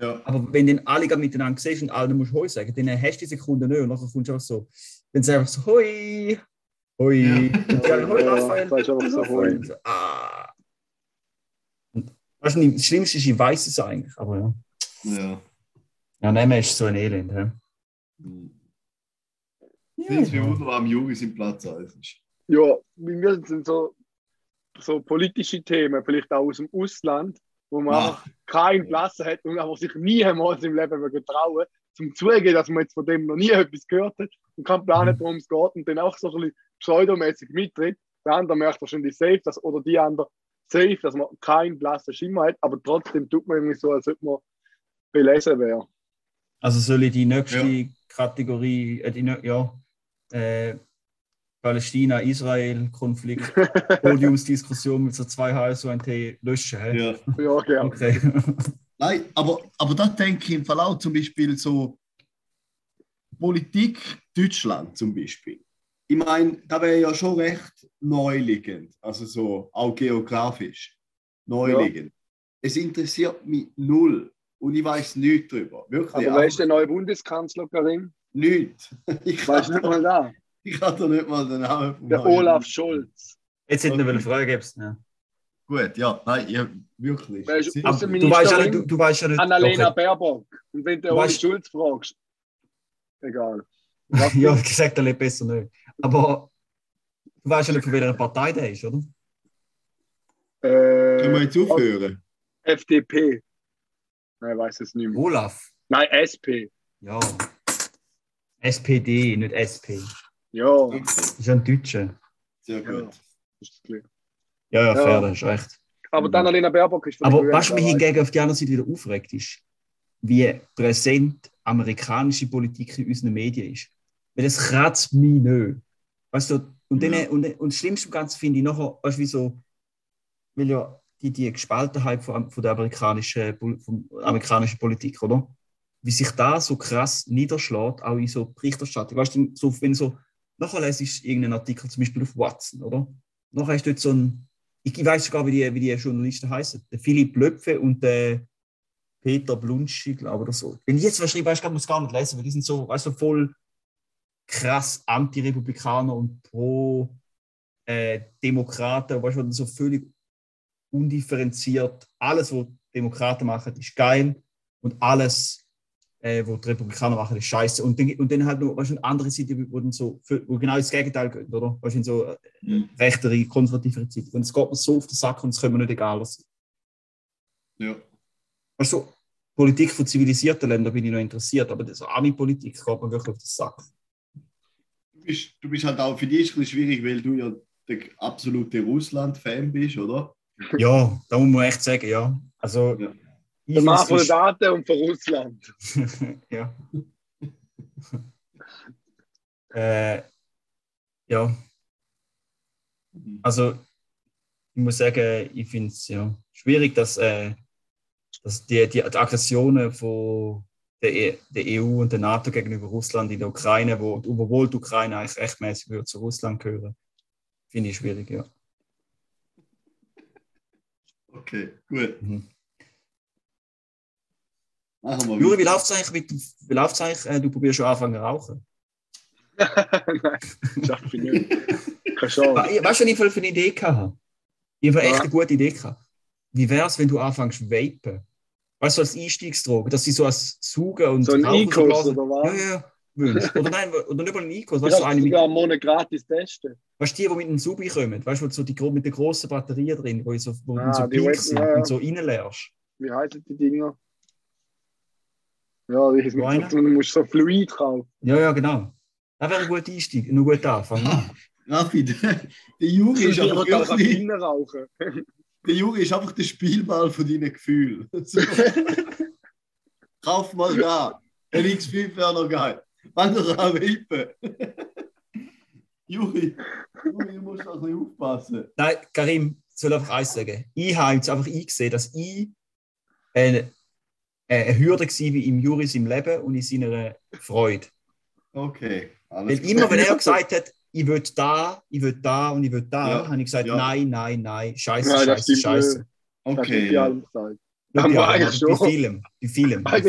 ja. Aber wenn dann alle miteinander siehst und allen musst Hoi sagen, dann hast du die Sekunde nicht und nachher kommst du einfach so, dann sagst du einfach so Hoi, Hoi, Ja. und alle, Hoi Ja, Raphael, einfach so Hoi. Und ah. Und, weißt du, das Schlimmste ist, ich weiß es eigentlich, aber ja. ja. Ja, nehmen ist so ein Elend. Ja. Ich finde es wie wunderbar, am Juri sein Platz 1 ist. Ja, bei mir sind so, so politische Themen, vielleicht auch aus dem Ausland, wo man Ah. einfach keinen Platz hat und aber sich niemals im Leben würde trauen, zum Zugeben, dass man jetzt von dem noch nie etwas gehört hat und keinen Plan hat, worum es geht und dann auch so ein bisschen pseudomäßig mittritt. Der andere merkt wahrscheinlich safe, dass, oder die andere safe, dass man keinen blassen Schimmer hat, aber trotzdem tut man irgendwie so, als ob man belesen wäre. Also soll ich die nächste Kategorie, äh, die, ja, äh, Palästina-Israel-Konflikt, Podiumsdiskussion mit so zwei HSU und T löschen. hä? Ja. Ja, gerne. Okay. Nein, aber, aber da denke ich im Fall auch zum Beispiel so Politik Deutschland zum Beispiel. Ich meine, da wäre ja schon recht neuliegend, also so auch geografisch neuliegend. Es interessiert mich null und ich weiß nichts darüber. Wirklich. Aber wer ist der neue Bundeskanzler, Karim? Nichts. Ich kann, nicht mal da? Ich kann da nicht mal den Namen vom Der Olaf Scholz. Jetzt hätten wir Okay. eine Frage gibt's, ja. Gut, ja, nein, ja, wirklich. Außenministerin? du weißt ja nicht, du, du weißt ja nicht. Annalena okay. Baerbock. Und wenn du weißt- Schulz fragst, egal. ja, gesagt, er lebt besser nicht. Aber du weißt ja nicht, von welcher Partei der ist, oder? Können wir Äh, jetzt aufhören? FDP. Nein, ich weiß es nicht mehr. Olaf. Nein, SP. Ja. SPD, nicht SP. Ja, Das ist ja ein Deutscher. Sehr ja. gut. Ja, ja, Ja. fair, das ist recht. Aber dann Annalena Baerbock ist Aber was mich hingegen auf die andere Seite wieder aufregt, ist, wie präsent amerikanische Politik in unseren Medien ist. Weil das kratzt mich nicht. Weißt du, und, dann, Ja. und, und das Schlimmste am Ganzen finde ich nachher, weißt du, wie so, weil ja die, die Gespaltenheit von, von der amerikanischen, von amerikanischen Politik, oder? Wie sich da so krass niederschlägt, auch in so Berichterstattung. Weißt du, so, wenn so, nachher lese ich irgendeinen Artikel, zum Beispiel auf Watson, oder? Nachher ist dort so ein, ich, ich weiß sogar, wie die, wie die Journalisten heißen. Der Philipp Löpfe und der Peter Blunschi, glaube ich, oder so. Wenn ich jetzt was schreibe, weißt du, muss es gar nicht lesen, weil die sind so, weißt voll krass Anti-Republikaner und Pro-Demokraten, weißt du, so völlig undifferenziert. Alles, was Demokraten machen, ist geil und alles, äh, was die Republikaner machen, ist scheiße. Und dann, und dann halt noch, eine andere Seite, wo, dann so, wo genau das Gegenteil geht, oder? In so äh, Mhm. rechtere, konservativere Seite. Und es geht mir so auf den Sack und es können mir nicht egal sein. Ja. Also, Politik von zivilisierten Ländern bin ich noch interessiert, aber das Army-Politik geht mir wirklich auf den Sack. Du bist, du bist halt auch für dich ein bisschen schwierig, weil du ja der absolute Russland-Fan bist, oder? Ja, da muss man echt sagen, ja. Also, Ja. Der Daten und von Russland. ja. äh, ja, also ich muss sagen, ich finde es ja schwierig, dass, äh, dass die, die, die Aggressionen von der, E- der EU und der NATO gegenüber Russland in der Ukraine, wo obwohl die Ukraine eigentlich rechtmäßig würde zu Russland gehören, finde ich schwierig, ja. Okay, gut. Mhm. Machen Juri, wie läuft es eigentlich? Mit, wie läuft's eigentlich? Äh, du probierst schon anfangen zu rauchen. Nein, schaffe ich nicht. Keine Chance. We- Weißt du, was ich für eine Idee hatte? Ich habe echt eine gute Idee gehabt. Wie wäre es, wenn du anfängst zu vapen? Weißt du, als Einstiegsdroge, dass sie so als Saugen und So ein blasen. oder was? Ja, ja. Willst. Oder nein, oder nicht mal ein Ikos. Ich Weißt du, so habe eine mit, sogar einen Monat gratis testen. weißt du, die, die mit einem Subi kommen, weißt du, so die, mit der grossen Batterie drin, wo, so, wo Ah, so pink sind ja, ja. und so reinleerst. Wie heißen die Dinger? Ja, die So einer? du musst so Fluid kaufen. Ja, ja, genau. Das wäre ein guter Einstieg, ein guter Anfang. Ah, Raffi, der, Juri ist einfach auch wirklich, rauchen. der Juri ist einfach der Spielball von deinen Gefühlen. So. Kauf mal da. Der X5 wäre noch geil. Fang doch an wippen. Juri, Juri, du musst noch ein bisschen aufpassen. Nein, Karim, ich soll einfach eins sagen. Ich habe jetzt einfach eingesehen, dass ich eine, eine Hürde war wie im Juri im Leben und in seiner Freude. Okay, alles Weil immer, wenn er gesagt hat, ich will da, ich will da und ich will da, Ja, habe ich gesagt, ja. nein, nein, nein, scheiße, das scheiße, stimmt scheiße. Okay, ja. allem gesagt. Nicht Aber bei aber bei schon. Film, bei bei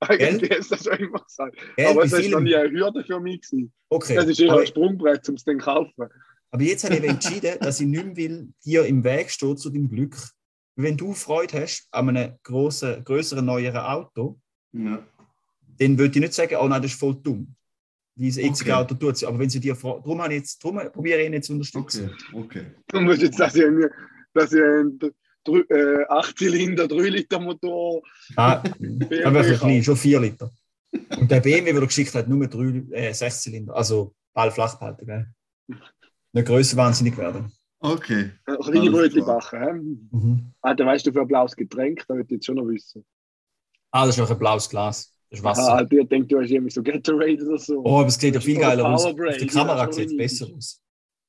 Eigentlich, du das schon immer gesagt. Gell, Aber es war noch nie eine Hürde für mich. Gewesen. Okay, Das ist eher ein Sprungbrett, um es dann zu kaufen. aber jetzt habe ich entschieden, dass ich nicht mehr will, dir im Weg stehen zu deinem Glück. Wenn du Freude hast an einem grossen, größeren, neueren Auto, Ja. dann würde ich nicht sagen, oh nein, das ist voll dumm. Dieses jetzige Okay. Auto tut es. Aber wenn sie dir fragen, darum, habe ich jetzt, darum probiere ich ihn jetzt zu unterstützen. Okay, okay. Du musst jetzt, dass ich, einen- dass ich einen äh, 8 Zylinder, 3 Liter Motor. Ah, aber wirklich klein, schon 4 Liter. Und der BMW, den er geschickt hat, nur 3, äh, 6 Zylinder. Also Ball flach behalten, gell? Nicht grösser wahnsinnig werden. Okay. Brötchen klar. backen. Hä? Mhm. Alter, weißt du, für ein blaues Getränk? Da würde ich jetzt schon noch wissen. Ah, das ist auch ein blaues Glas. Das ist Ah, Wasser. Alter, ich denke, du hast irgendwie so Gatorade oder so. Oh, aber es sieht ja viel Oder geiler aus. Auf der Kamera ja, sieht es besser aus.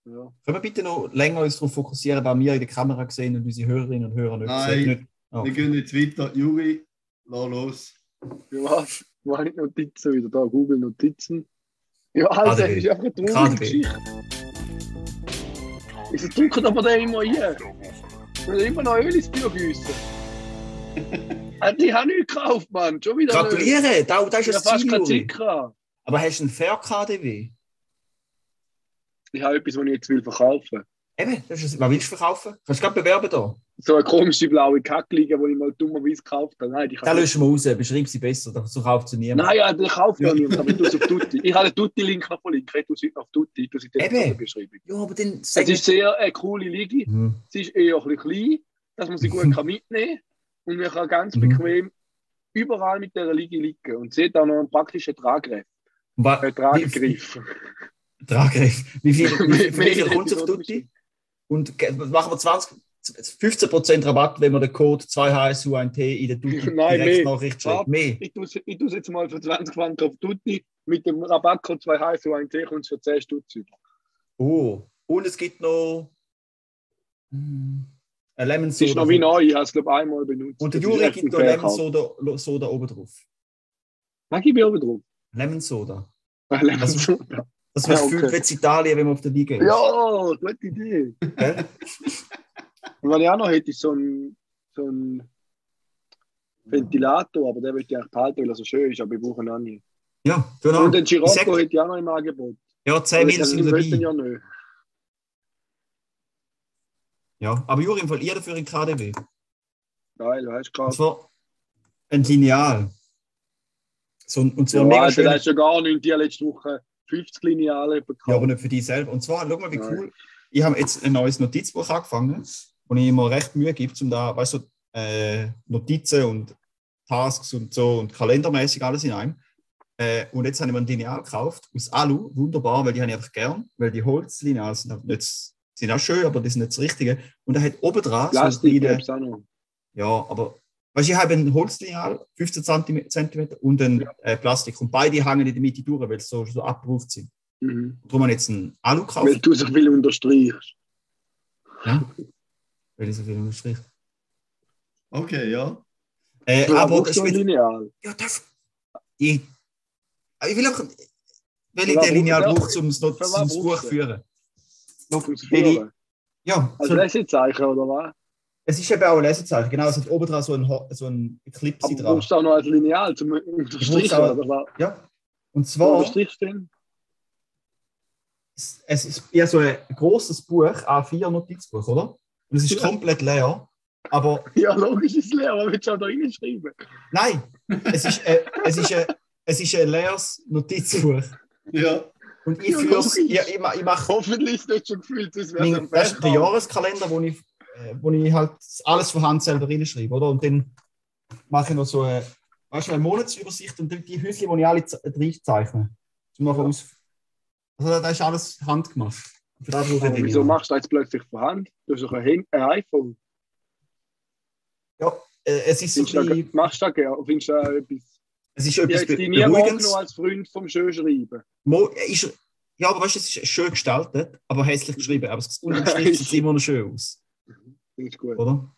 Ja. Können wir bitte noch länger uns darauf fokussieren, was wir in der Kamera sehen und unsere Hörerinnen und Hörer nicht Nein. sehen? Nicht, Ah, Wir gehen jetzt weiter. Juri, lass los. Ja, was? Wo habe ich die Notizen wieder? Da, Google Notizen. Ja, Alter, das ist einfach eine traurige. Geschichte. Wieso drückt aber der immer ein? Will immer noch Öl ins Bier gießen? Ich habe nichts gekauft, Mann. Schon wieder. Gratuliere, da, da ist fast Ziel. Zicker. Aber hast du einen Fair KDW? Ich habe etwas, was ich jetzt will verkaufen Eben, das ist, was willst du verkaufen? Kannst du gerade bewerben da? So eine komische blaue Kackliga, die ich mal dummerweise gekauft habe. Nein, die Da löschen wir raus, beschreib sie besser, so kauft sie niemand. Nein, ja, den kauft ja niemand, aber ich tue es auf Tutti. Ich habe den Tutti-Link noch verlinkt. Ich tue es heute auf Tutti. Ich tue es in der. Beschreibung. Ja, aber dann Es ist sehr eine coole Liga. Mhm. Sie ist eher ein bisschen klein, dass man sie gut kann mitnehmen kann. Und man kann ganz Mhm. bequem überall mit dieser Liga liegen. Und sie hat auch noch einen praktischen Traggriff. Wa- Äh, wie, Traggriff. Tragreif. Wie viel, wie viel, wie viel Mehr kommt es auf Tutti? Und machen wir 20, 15% Rabatt, wenn man den Code 2HSU1T in der Tutti Nein, Direktnachricht mehr. schreibt. Mehr. Ich tue tu's jetzt mal für 20 Franken auf Tutti. Mit dem Rabattcode 2 h so ein T kommt es für 10 Stutz über. Oh. Und es gibt noch hm, ein Lemon Es ist Soda. noch wie neu, ich habe es glaube einmal benutzt. Und der Das ist Juri gibt noch Lemon. Soda, Soda oben drauf. Was gebe ich oben drauf? Lemon Soda. Lemon Also- Soda. Das wird Ja, okay. gefühlt wie Italien, wenn man auf der Liga ist. Ja, gute Idee. Und was ich auch noch hätte, ist so ein, so ein Ventilator, aber der will ich eigentlich behalten, weil er so schön ist, aber ich brauche ihn auch nicht. Ja, genau. Und den sag- Girocco hätte ich auch noch im Angebot. Ja, 10 Aber Mil ich sind dabei. ja nicht. Ja, aber Juri, im Fall ihr dafür in KDW. Geil, hast du Und gerade. zwar ein Lineal. So, ein- und zwar Ja, mega Alter, schön. hast du ja gar nicht. Die haben letzte Woche 50 Lineale bekommen. Ja, aber nicht für dich selber. Und zwar, schau mal, wie Nein. cool. Ich habe jetzt ein neues Notizbuch angefangen, wo ich immer recht Mühe gebe, um da, weißt du, äh, Notizen und Tasks und so und kalendermäßig alles in einem. Äh, und jetzt habe ich mir ein Lineal gekauft aus Alu, wunderbar, weil die habe ich einfach gern, weil die Holzlineale sind, nicht, sind auch schön, aber die sind nicht das Richtige. Und er hat oben dran so Plastik eine auch noch. ja, aber weißt ich habe ein Holzlineal, 15 cm und ein Ja. äh, Plastik und beide hängen in der Mitte durch, weil sie so, so abgerufen sind. Mhm. Darum habe ich jetzt ein Alu gekauft. Weil du so viel unterstreichst. Ja. Weil ich so viel unterstrich. Okay, ja. Äh, Du aber das wird, Lineal. ja, darf, ich, ich will auch, weil ich den Lineal brauche, um es noch zum Buch du? führen. Ich- Führen. Ja, Als so, Lesezeichen, oder was? es ist eben auch ein Lesezeichen. Genau, es hat oben dran so ein, so ein Clip Aber du dran. brauchst auch noch als Lineal zum Unterstreichen, auch- oder was? Ja. Und zwar, unterstrichst du es es ist ja so ein großes Buch, A4-Notizbuch, oder? Und es ist Ja. komplett leer. Aber Ja, logisch ist es leer, aber willst du auch da reinschreiben? nein, es ist, äh, es ist, äh, es ist ein leeres Notizbuch. Ja. Und ich Ja, führe es, logisch. ich, ich, ma- ich mache Hoffentlich ist es nicht schon gefühlt, das wäre mein, das ist der Jahreskalender, wo ich, äh, wo ich halt alles von Hand selber reinschreibe, oder? Und dann mache ich noch so eine, weißt du, eine Monatsübersicht und dann die Häuschen, die ich alle ze- reinzeichne. Zum nachher aus. Also das ist alles handgemacht. Das ich Aber wieso ja. machst du das jetzt plötzlich von Hand? Du hast doch ein, ein iPhone. Ja, äh, es ist so Findest du ein bisschen, machst du da gerne? Findest du da etwas? es ist Ich etwas dich nie wahrgenommen als Freund vom Schönschreiben. Mo, ist, ja, aber weißt du, es ist schön gestaltet, aber hässlich geschrieben. Aber es unterm Strich sieht immer noch schön aus, Finde ich gut. oder?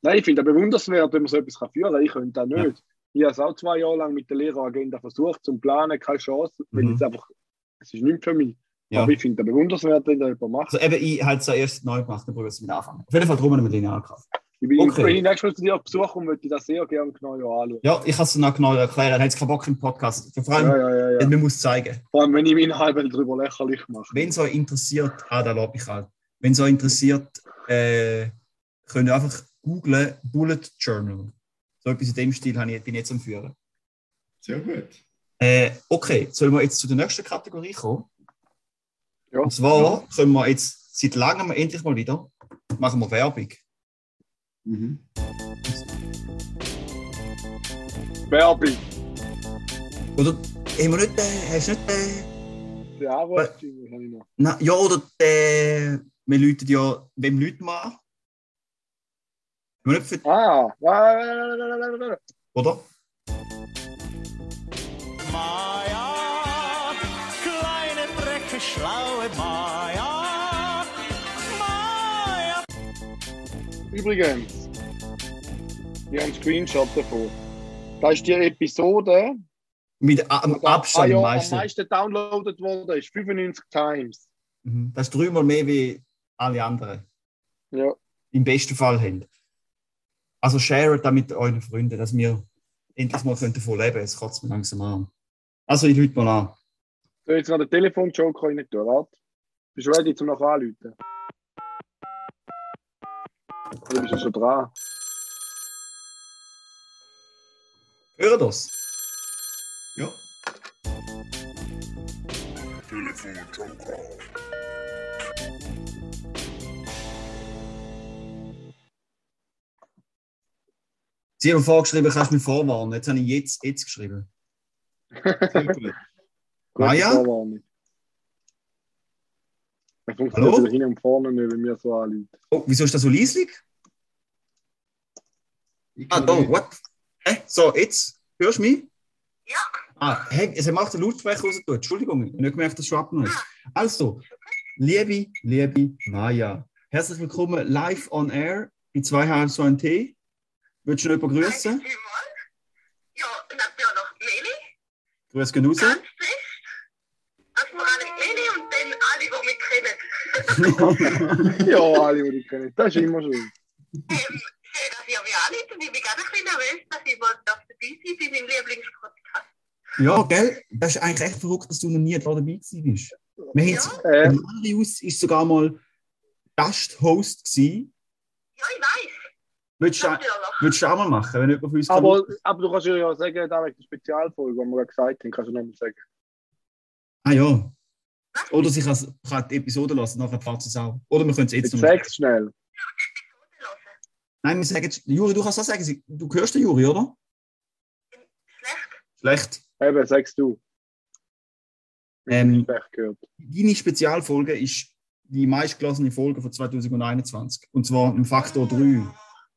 Nein, ich finde es bewundernswert, wenn man so etwas kann führen kann. Ich könnte das nicht. Ich habe es auch zwei Jahre lang mit der Lehreragenda versucht, zum Planen, keine Chance. Weil Mhm. es einfach, es ist nichts für mich. Ja. Aber ich finde es bewundernswert, wenn das jemand macht. Also eben, ich habe es erst neu gemacht, dann probiere ich es mit anfangen. Auf jeden Fall drum mit Lineal gekauft. Ich bin, Okay. Wenn ich nächstes Mal zu dir auf Besuch komme, würde ich das sehr gerne genau anschauen. Ja, ich kann es noch genau erklären. Dann hat es keinen Bock im Podcast. Vor allem, Ja, ja, ja, ja. man muss es zeigen. Vor allem, wenn ich meinen halben darüber lächerlich mache. Wenn es euch interessiert, ah, da lobe ich halt. Wenn es euch interessiert, äh, könnt ihr einfach googlen Bullet Journal. So etwas in dem Stil habe ich, bin ich jetzt am Führen. Sehr gut. Äh, okay, sollen wir jetzt zu der nächsten Kategorie kommen? Ja. Und zwar können wir jetzt seit langem endlich mal wieder machen wir Werbung. Mhm. Werbung. Oder haben wir nicht, äh, hast du nicht, äh, habe ich noch. na, ja, oder äh, wir läuten ja, wem läuten wir an? Für, Ah, ah, oder? Freche, schlaue Maja. Maja. übrigens, wir haben einen Screenshot davon. Das ist die Episode, Mit am die Abstand am meisten. am meisten downloadet wurde, ist 95 Times. Mhm. Das ist dreimal mehr wie alle anderen. Ja. Im besten Fall haben. Also share das mit euren Freunden, dass wir endlich mal davon leben können. Es kotzt mir langsam an. Also ich lüte mal an. So, jetzt noch den Telefon-Joker rein tun, warte. Bist du ready, zum noch anrufen? Oder bist du schon dran? Hören das? Ja. Sie haben vorgeschrieben, kannst du mich vorwarnen. Jetzt habe ich jetzt, jetzt geschrieben. Sehr gut. Gute Ah, ja? Vorwarnung. Dann funktioniert Hallo? wieder hin und vorne nicht, wenn mir so anliegt. Oh, wieso ist das so leislich? Ich Ah, da, nicht. what? Hä? So, jetzt, hörst du mich? Ja. Ah, hey, es macht den Lautsprecher raus. Entschuldigung, ich habe nicht gemerkt, dass es schon abgenommen ist. Also, liebe, liebe Maja, herzlich willkommen live on air bei 2 so ein T. Würdest du noch jemanden grüßen? Ja, ihr auch noch Meli, Grüß gehen raus. ganz Ja, alle, die ich kenne. Das ist immer schön. Ähm, schön, dass ihr mich anruft und ich bin gerade ein bisschen nervös, dass ich mal dabei sein darf bei meinem Lieblingspodcast. Ja, gell? Das ist eigentlich echt verrückt, dass du noch nie da dabei gewesen bist. Wir Ja. haben Äh, Marius ist sogar mal Gasthost gewesen. Ja, ich weiß. Willst du, auch mal machen, wenn jemand von uns aber, aber du kannst ja sagen, da wegen der Spezialfolge, die wir gesagt haben, kannst du nochmal sagen. Ah ja. Oder sie kann, kann die Episode lassen, nachher fährt sie es auch. Oder wir können es jetzt Jetzt noch. sag's schnell. Nein, wir sagen jetzt, Juri, du kannst auch sagen, du hörst den Juri, oder? Schlecht. Schlecht. Eben, sagst du. Ähm, gehört. Deine Spezialfolge ist die meistgelassene Folge von 2021. Und zwar im Faktor 3.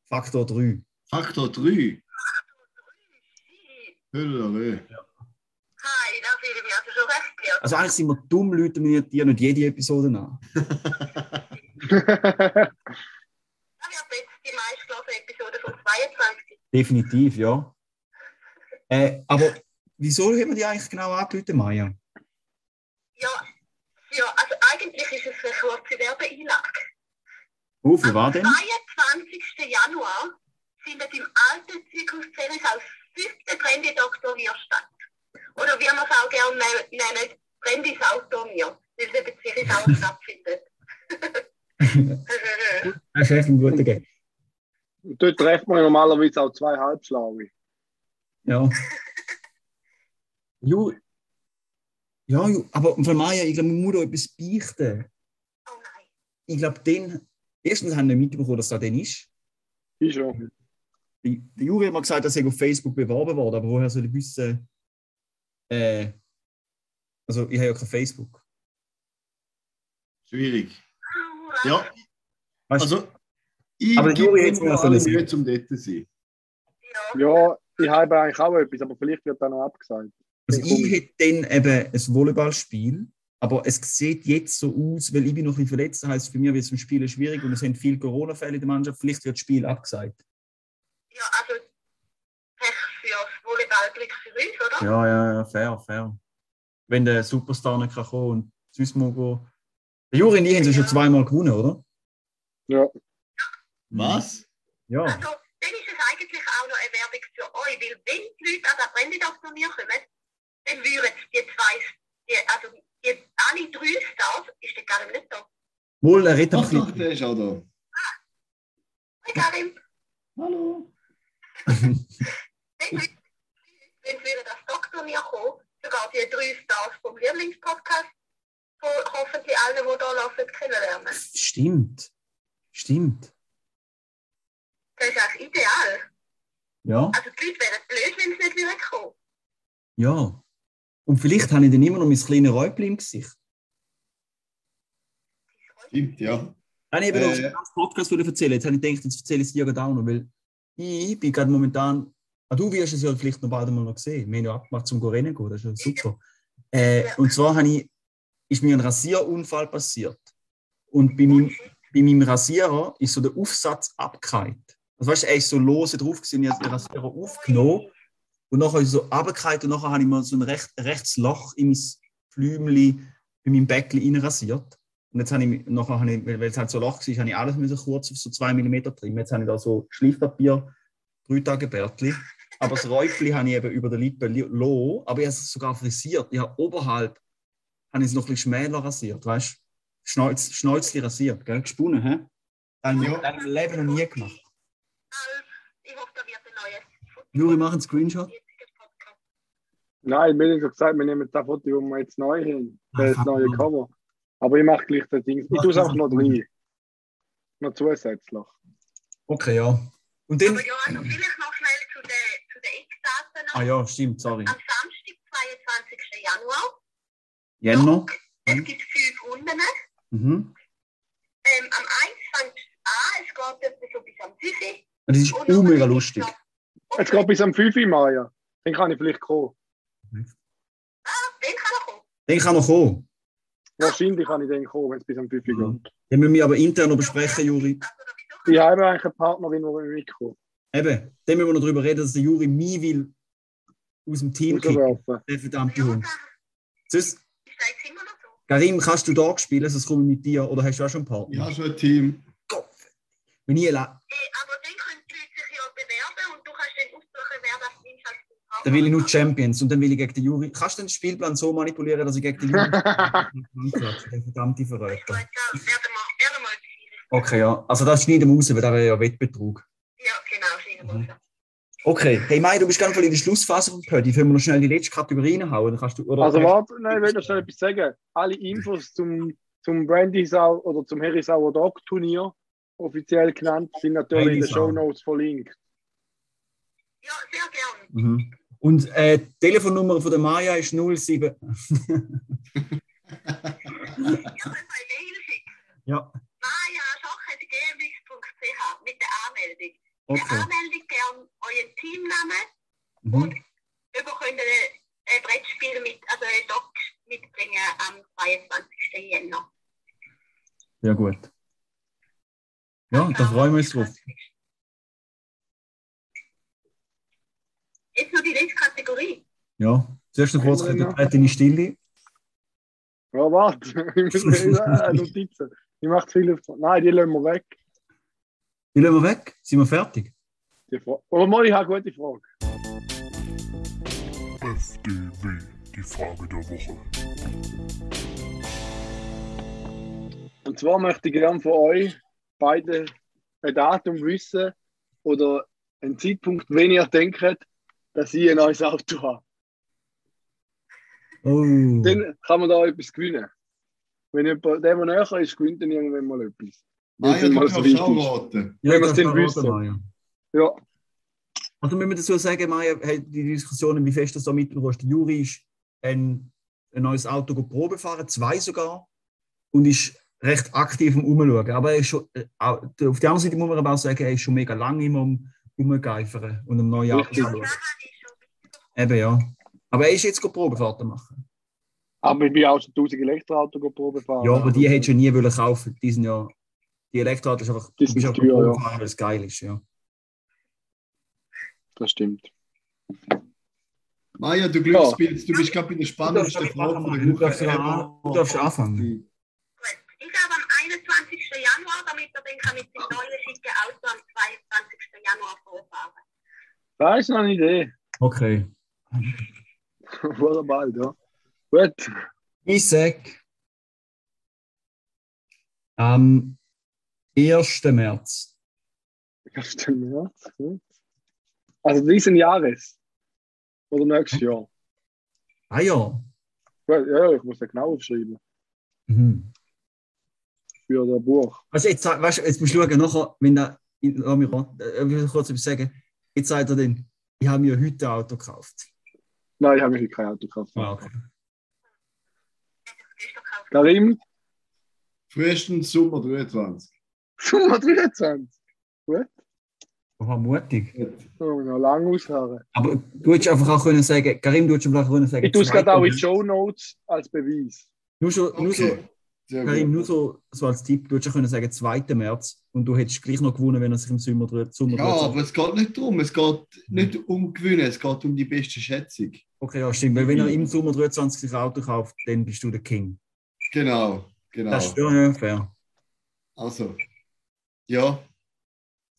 Faktor 3. Faktor 3. Hi, Hölle, da fühle ich mich also schon recht geehrt. Also eigentlich sind wir dumm Leute, wir dir nicht jede Episode nach. Das wird jetzt die meistgelassene Episode von 22. Definitiv, ja. Äh, aber wieso haben wir die eigentlich genau angerufen, Maja? Ja, ja, also eigentlich ist es eine kurze Werbeeinlage. Oh, für was denn? Am 22. Januar findet im alten Zyklus Zerichhaus fünfte Trendy Dr. Wir statt. Oder wie wir es auch gerne ne- nennen, Trendy Auto mir, weil es eben Zerichhaus stattfindet. Das ist echt ein guter Gag. Dort trefft man ja normalerweise auch zwei Halbschlaue. Ja. Ju, ja, Ju, aber von Maja, ich glaube, man muss da etwas beichten. oh nein. Ich glaube, den, erstens haben wir nicht mitbekommen, dass das denn ist. Ich schon. Der Juri hat mal gesagt, dass er auf Facebook beworben wurde, aber woher soll ich wissen? Äh, also, ich habe ja kein Facebook. Schwierig. Hurra. Ja, Weißt, du, also ich Aber gebe Juri mir alle können sagen. Mühe, zum dort zu sein. Ja. Ich habe eigentlich auch etwas, aber vielleicht wird da noch abgesagt. also ich hätte dann eben ein Volleyballspiel, aber es sieht jetzt so aus, weil ich bin noch ein bisschen verletzt, das heisst, für mich wird es im Spielen schwierig und es sind viele Corona-Fälle in der Mannschaft, vielleicht wird das Spiel abgesagt. ja, also Pech fürs Volleyball, Glück für uns, oder? Ja, ja, ja, fair, fair. Wenn der Superstar nicht kann kommen und sonst mal gehen. Der Juri und ich haben sie schon zweimal gewonnen, oder? Ja. Was? Ja. Also, dann ist es eigentlich auch noch eine Werbung für euch, weil wenn die Leute an das Brandidog von mir kommen, dann würden die zwei, die, also die, alle drei Stars, ist der Karim nicht da. Wohl, er redet Ach doch, der ist auch da. Hey Karim, Hallo. dann würden dann würde das Doktor mir kommen, sogar die drei Stars vom Lieblingspodcast, von hoffentlich allen, die hier laufen, kennenlernen. Stimmt. Stimmt. Das ist eigentlich ideal. Ja, Also die Leute wären blöd, wenn sie nicht wieder kommen. ja. Und vielleicht habe ich dann immer noch mein kleines Räubchen im Gesicht. Stimmt, ja. Nein, ich eben noch Äh. einen Podcast erzählen. Jetzt habe ich gedacht, jetzt erzähle ich es dir gerade auch noch, weil ich bin gerade momentan. Ah, du wirst es ja vielleicht noch bald mal noch sehen. Wir haben ja abgemacht zum Rennen gehen, das ist ja super. Äh, Ja. und zwar ich, ist mir ein Rasierunfall passiert. Und bei meinem, bei meinem Rasierer ist so der Aufsatz abgekeilt. Also weißt du, er ist so lose drauf gewesen, ich habe den Rasierer aufgenommen und nachher ist so abgekeilt und nachher habe ich mir so ein recht, rechtes Loch in mein Flümli, in meinem Bäckchen rasiert. Und jetzt habe ich, nachher habe ich, weil es halt so Loch war, habe ich alles müssen kurz auf so zwei Millimeter trimmen. Jetzt habe ich da so Schleifpapier, drei Tage Bärtli. Aber das Räubli habe ich eben über der Lippe li- lo, aber ich habe es sogar frisiert. Ich habe oberhalb habe ich es noch ein bisschen schmäler rasiert, weißt du? Schnäuz, Schnäuzli rasiert, gell? Gesponnen, hä? Das habe ich Ja. in meinem Leben noch nie gemacht. Ich hoffe, da wird ein neues Juri, mach einen Screenshot. Nein, wir haben so gesagt, wir nehmen das Foto, das wir jetzt neu haben. Das Aha. neue Cover. Aber ich mache gleich das Ding. Ich tue es einfach noch drin. Noch zusätzlich. Okay, ja. Und dann. Aber ja, also vielleicht Ah ja, stimmt, sorry. Am Samstag, 22. Januar, Jänner. es Mhm. gibt fünf Runden. Mhm. Ähm, am 1 fängt es an, es geht etwa so bis am 5 Uhr. Und das ist Und auch mega lustig. noch- Jetzt geht bis am 5 Uhr, Maja. Dann kann ich vielleicht kommen. Ah, den kann er kommen. Den kann noch kommen. Wahrscheinlich kann ich dann kommen, wenn es bis am 5 Uhr Mhm. geht. Den müssen wir aber intern noch besprechen, Juri. Also, Ich habe eigentlich eine Partnerin, die mitkommt. Eben, den müssen wir noch darüber reden, dass der Juri mich will aus dem Team kicken. Der verdammte Ja, Hund. Sonst? Karim, kannst du da spielen, sonst komme ich mit dir oder hast du auch schon einen Partner? Ich habe schon ein Team. Wenn ich allein, Äh, aber dann können die Leute sich ja bewerben und du kannst dann aussuchen, wer das als Partner. dann will ich nur Champions und dann will ich gegen den Juri. Kannst du den Spielplan so manipulieren, dass ich gegen den Juri den verdammte Ich Verräter. ja, Okay, ja. Also das schneiden wir raus, weil das wäre ja Wettbetrug. Ja, genau, schieben wir Mhm. Okay, hey Mai, du bist ganz voll in der Schlussphase vom Pödi. Können wir noch schnell die letzte Kategorie reinhauen? Dann kannst du, oder Also warte, nein, ich will noch schnell etwas sagen. Alle Infos zum, zum Brandy Sau oder zum Harry Sauer Dog Turnier, offiziell genannt, sind natürlich in den. Show Notes verlinkt. Ja, sehr gerne. Mhm. Und äh, die Telefonnummer von der Maya ist 07. Ja, ja, maja.gmx.ch mit der Anmeldung. Okay. Anmeldung gern euren Teamnamen Mhm. über könnt ihr ein Brettspiel mit, also ein Doc mitbringen am 22. Jänner. Ja, gut. Ja, da freuen wir uns drauf. Jetzt noch die letzte Kategorie. Ja, zuerst noch kurz eine die Stille. Ja, warte, ich muss Notizen. Ich mache zu viel auf. Nein, die lassen wir weg. Die lassen wir weg. Sind wir fertig? Oder mal, ich habe eine gute Frage. FDW, die Frage der Woche. Und zwar möchte ich gerne von euch beide ein Datum wissen oder einen Zeitpunkt, wenn ihr denkt, dass ich ein neues Auto habe. Oh. Dann kann man da etwas gewinnen. Wenn jemand, der, der näher ist, gewinnt dann irgendwann mal etwas. Maja, du kannst so auch raten. Ja, wenn wir es wissen. Maja. Ja, Also müssen wir dazu sagen, Maja, hey, die Diskussionen, wie fest das da mitbekommst. Der Juri ist ein, ein neues Auto Probe fahren, zwei sogar, und ist recht aktiv am Umschauen. Aber er ist schon, äh, auf der anderen Seite muss man aber auch sagen, er ist schon mega lange immer am Umgeifern und am neuen Auto schauen. Eben, ja. Aber er ist jetzt Probefahrten machen. aber ich bin auch schon 1000 Elektroauto Probe fahren. Ja, aber die hättest du nie wollen kaufen. Die sind ja, die Elektroautos ist einfach, Die bist einfach teuer, ja. weil es geil ist, ja. Das stimmt. Maja, du Glückspilz, du bist gerade bei der spannendsten Frage von der Du Woche. du darfst anfangen. Ich habe am 21. Januar, damit er dann kann mit dem neuen schicken Auto am 22. Januar vorfahren. Da ist noch eine Idee. Okay. Vor bald, ja. Gut. Ich sag am 1. März. 1. März. Gut. Also diesen Jahres. Oder nächstes Jahr. Ah ja. Ja, ich muss ja genau aufschreiben. Mhm. Für das Buch. Also jetzt, sag- weißt, jetzt musst du schauen, nachher, wenn da, lass mich ran, äh, ich will kurz etwas sagen. Jetzt sagt er dann, ich habe mir heute ein Auto gekauft. Nein, ich habe mir kein Auto gekauft. Ah, okay. Karim, Frühestens Sommer 23. Sommer 23. Oha, mutig. Oh, noch lange ausharren. Aber du hättest einfach auch können sagen, Karim, du hättest einfach können sagen, Ich tue es gerade auch in. Show Notes als Beweis. Nur, nur so, Okay. Sehr Karim, gut. nur so, so als Tipp, du hättest auch können sagen, 2. März und du hättest gleich noch gewonnen, wenn er sich im Sommer, drü- Sommer Ja, aber es geht nicht darum. Es geht nicht um Gewinnen, es geht um die beste Schätzung. Okay, ja, stimmt. Weil wenn er im Sommer 23 sich ein Auto kauft, dann bist du der King. Genau, genau. Das ist ja, fair. Also, ja.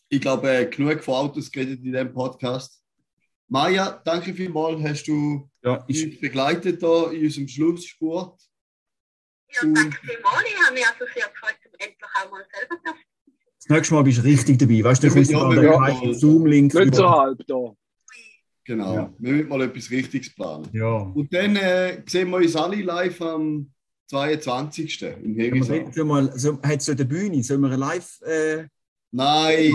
Ich glaube, genug von Autos geredet in diesem Podcast. Maja, danke vielmals, hast du Ja, uns begleitet hier in unserem Schlussspurt. Ja, danke vielmals. Ich habe mich also sehr gefreut, um endlich auch mal selber zu das nächste Mal bist du richtig dabei. Weißt du, Ja, du kommst ja, ja, ja. den Zoom-Link Nicht so halb da. Genau, Ja. wir müssen mal etwas Richtiges planen. Ja. Und dann äh, sehen wir uns alle live am 22. in Sollen wir, Herisau. sollen wir, so, hat es so eine Bühne? Sollen wir eine live. Äh, Nein,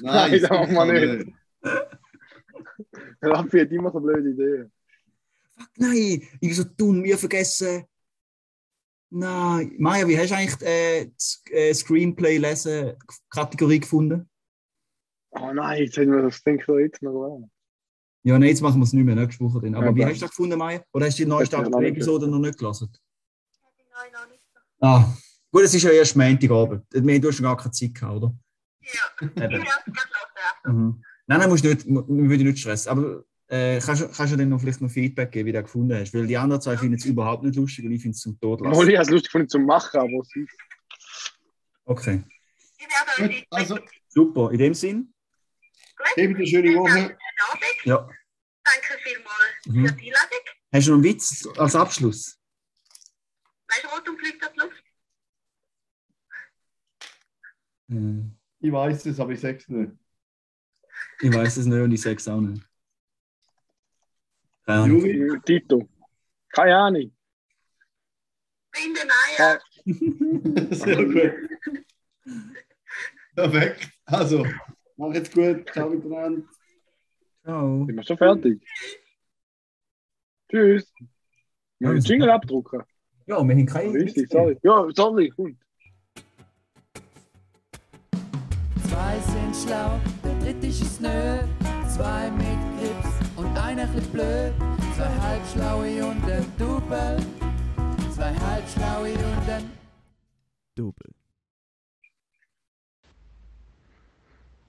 nein, das machen wir nicht. Raffi hat immer so blöde Ideen. fuck, nein, ich bin so dumm, wir vergessen. Nein, Maja, wie hast du eigentlich äh, das äh, Screenplay-Lesen-Kategorie gefunden? Oh nein, jetzt haben wir das Ding da jetzt noch an. Ja, nein, jetzt machen wir es nicht mehr, nächste Woche. Dann. Aber Ja, wie hast du das gefunden, Maja? Oder hast du die neueste Hätte ich noch nicht Episode noch nicht gelesen? Nein, noch nicht. Ah, gut, es ist ja erst Montagabend. Du hast schon gar keine Zeit gehabt, oder? Ja, ich es gerade hören. Mhm. Nein, nein, musst nicht, wir würden nicht stressen. Aber äh, kannst, du- kannst du dann noch vielleicht noch Feedback geben, wie du das gefunden hast? Weil die anderen zwei finden es überhaupt nicht lustig und ich finde es zum Tod lassen. Molly hat es lustig gefunden zum Machen, aber sie Okay, Ich werde euch Gut, also, super. In dem Sinn, eben eine schöne Woche. Guten Abend. ja. Danke vielmals Mhm. für die Einladung. Hast du noch einen Witz als Abschluss? Weißt du, Rot und fliegt auf die Luft? Äh, Ich weiß es, aber ich sage es nicht. ich weiß es nicht und ich sage es auch nicht. Keine Ahnung. Juri? Tito. Keine Ahnung. Finde Eier. Sehr gut. Perfekt. Also, mach jetzt gut. Ciao miteinander. Ciao. Sind wir schon fertig? Tschüss. Wir müssen den Jingle abdrucken. Ja, wir haben keine Richtig, sorry. Ja, sorry, gut. Zwei sind schlau, der dritte ist nö. Zwei mit Grips und einer chli blöd. Zwei halbschlaue und ein Double. Zwei halbschlaue und ein Double.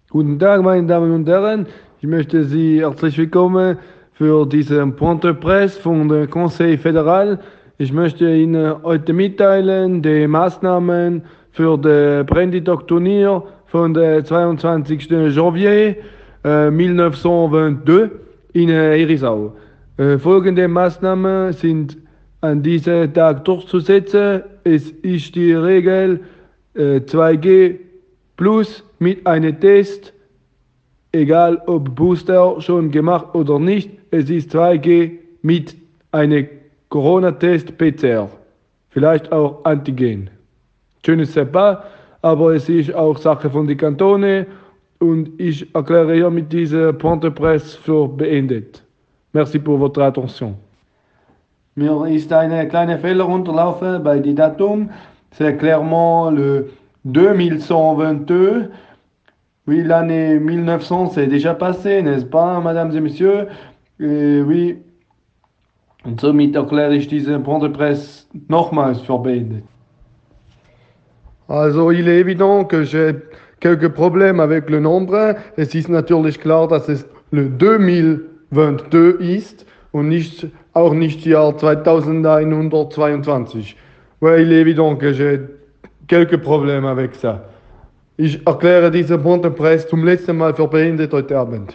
Guten Tag, meine Damen und Herren. Ich möchte Sie herzlich willkommen für diesen Point de Presse von der Conseil Fédéral. Ich möchte Ihnen heute mitteilen die Maßnahmen für das Brandy-Turnier von der 22. Janvier äh, 1922 in Herisau. Äh, folgende Maßnahmen sind an diesem Tag durchzusetzen. Es ist die Regel äh, 2G plus mit einem Test, egal ob Booster schon gemacht oder nicht, es ist 2G mit einem Corona-Test PCR, vielleicht auch Antigen. Je ne sais pas, aber es ist auch Sache von den Kantone und ich erkläre hiermit diese Point de Presse für beendet. Merci pour votre attention. Mir ist ein kleiner Fehler unterlaufen bei dem Datum. C'est clairement le 2122. Oui, l'année 1900 c'est déjà passé, n'est-ce pas, mesdames et messieurs? Äh, Oui. Und somit erkläre ich diese Point de Presse nochmals für beendet. Also, il est évident que j'ai quelques problèmes avec le nombre. Es ist natürlich klar, dass es le 2022 ist und nicht, auch nicht Jahr 2122. Ouais, il est évident que j'ai quelques problèmes avec ça. Ich erkläre diese Point de Presse zum letzten Mal für beendet heute Abend.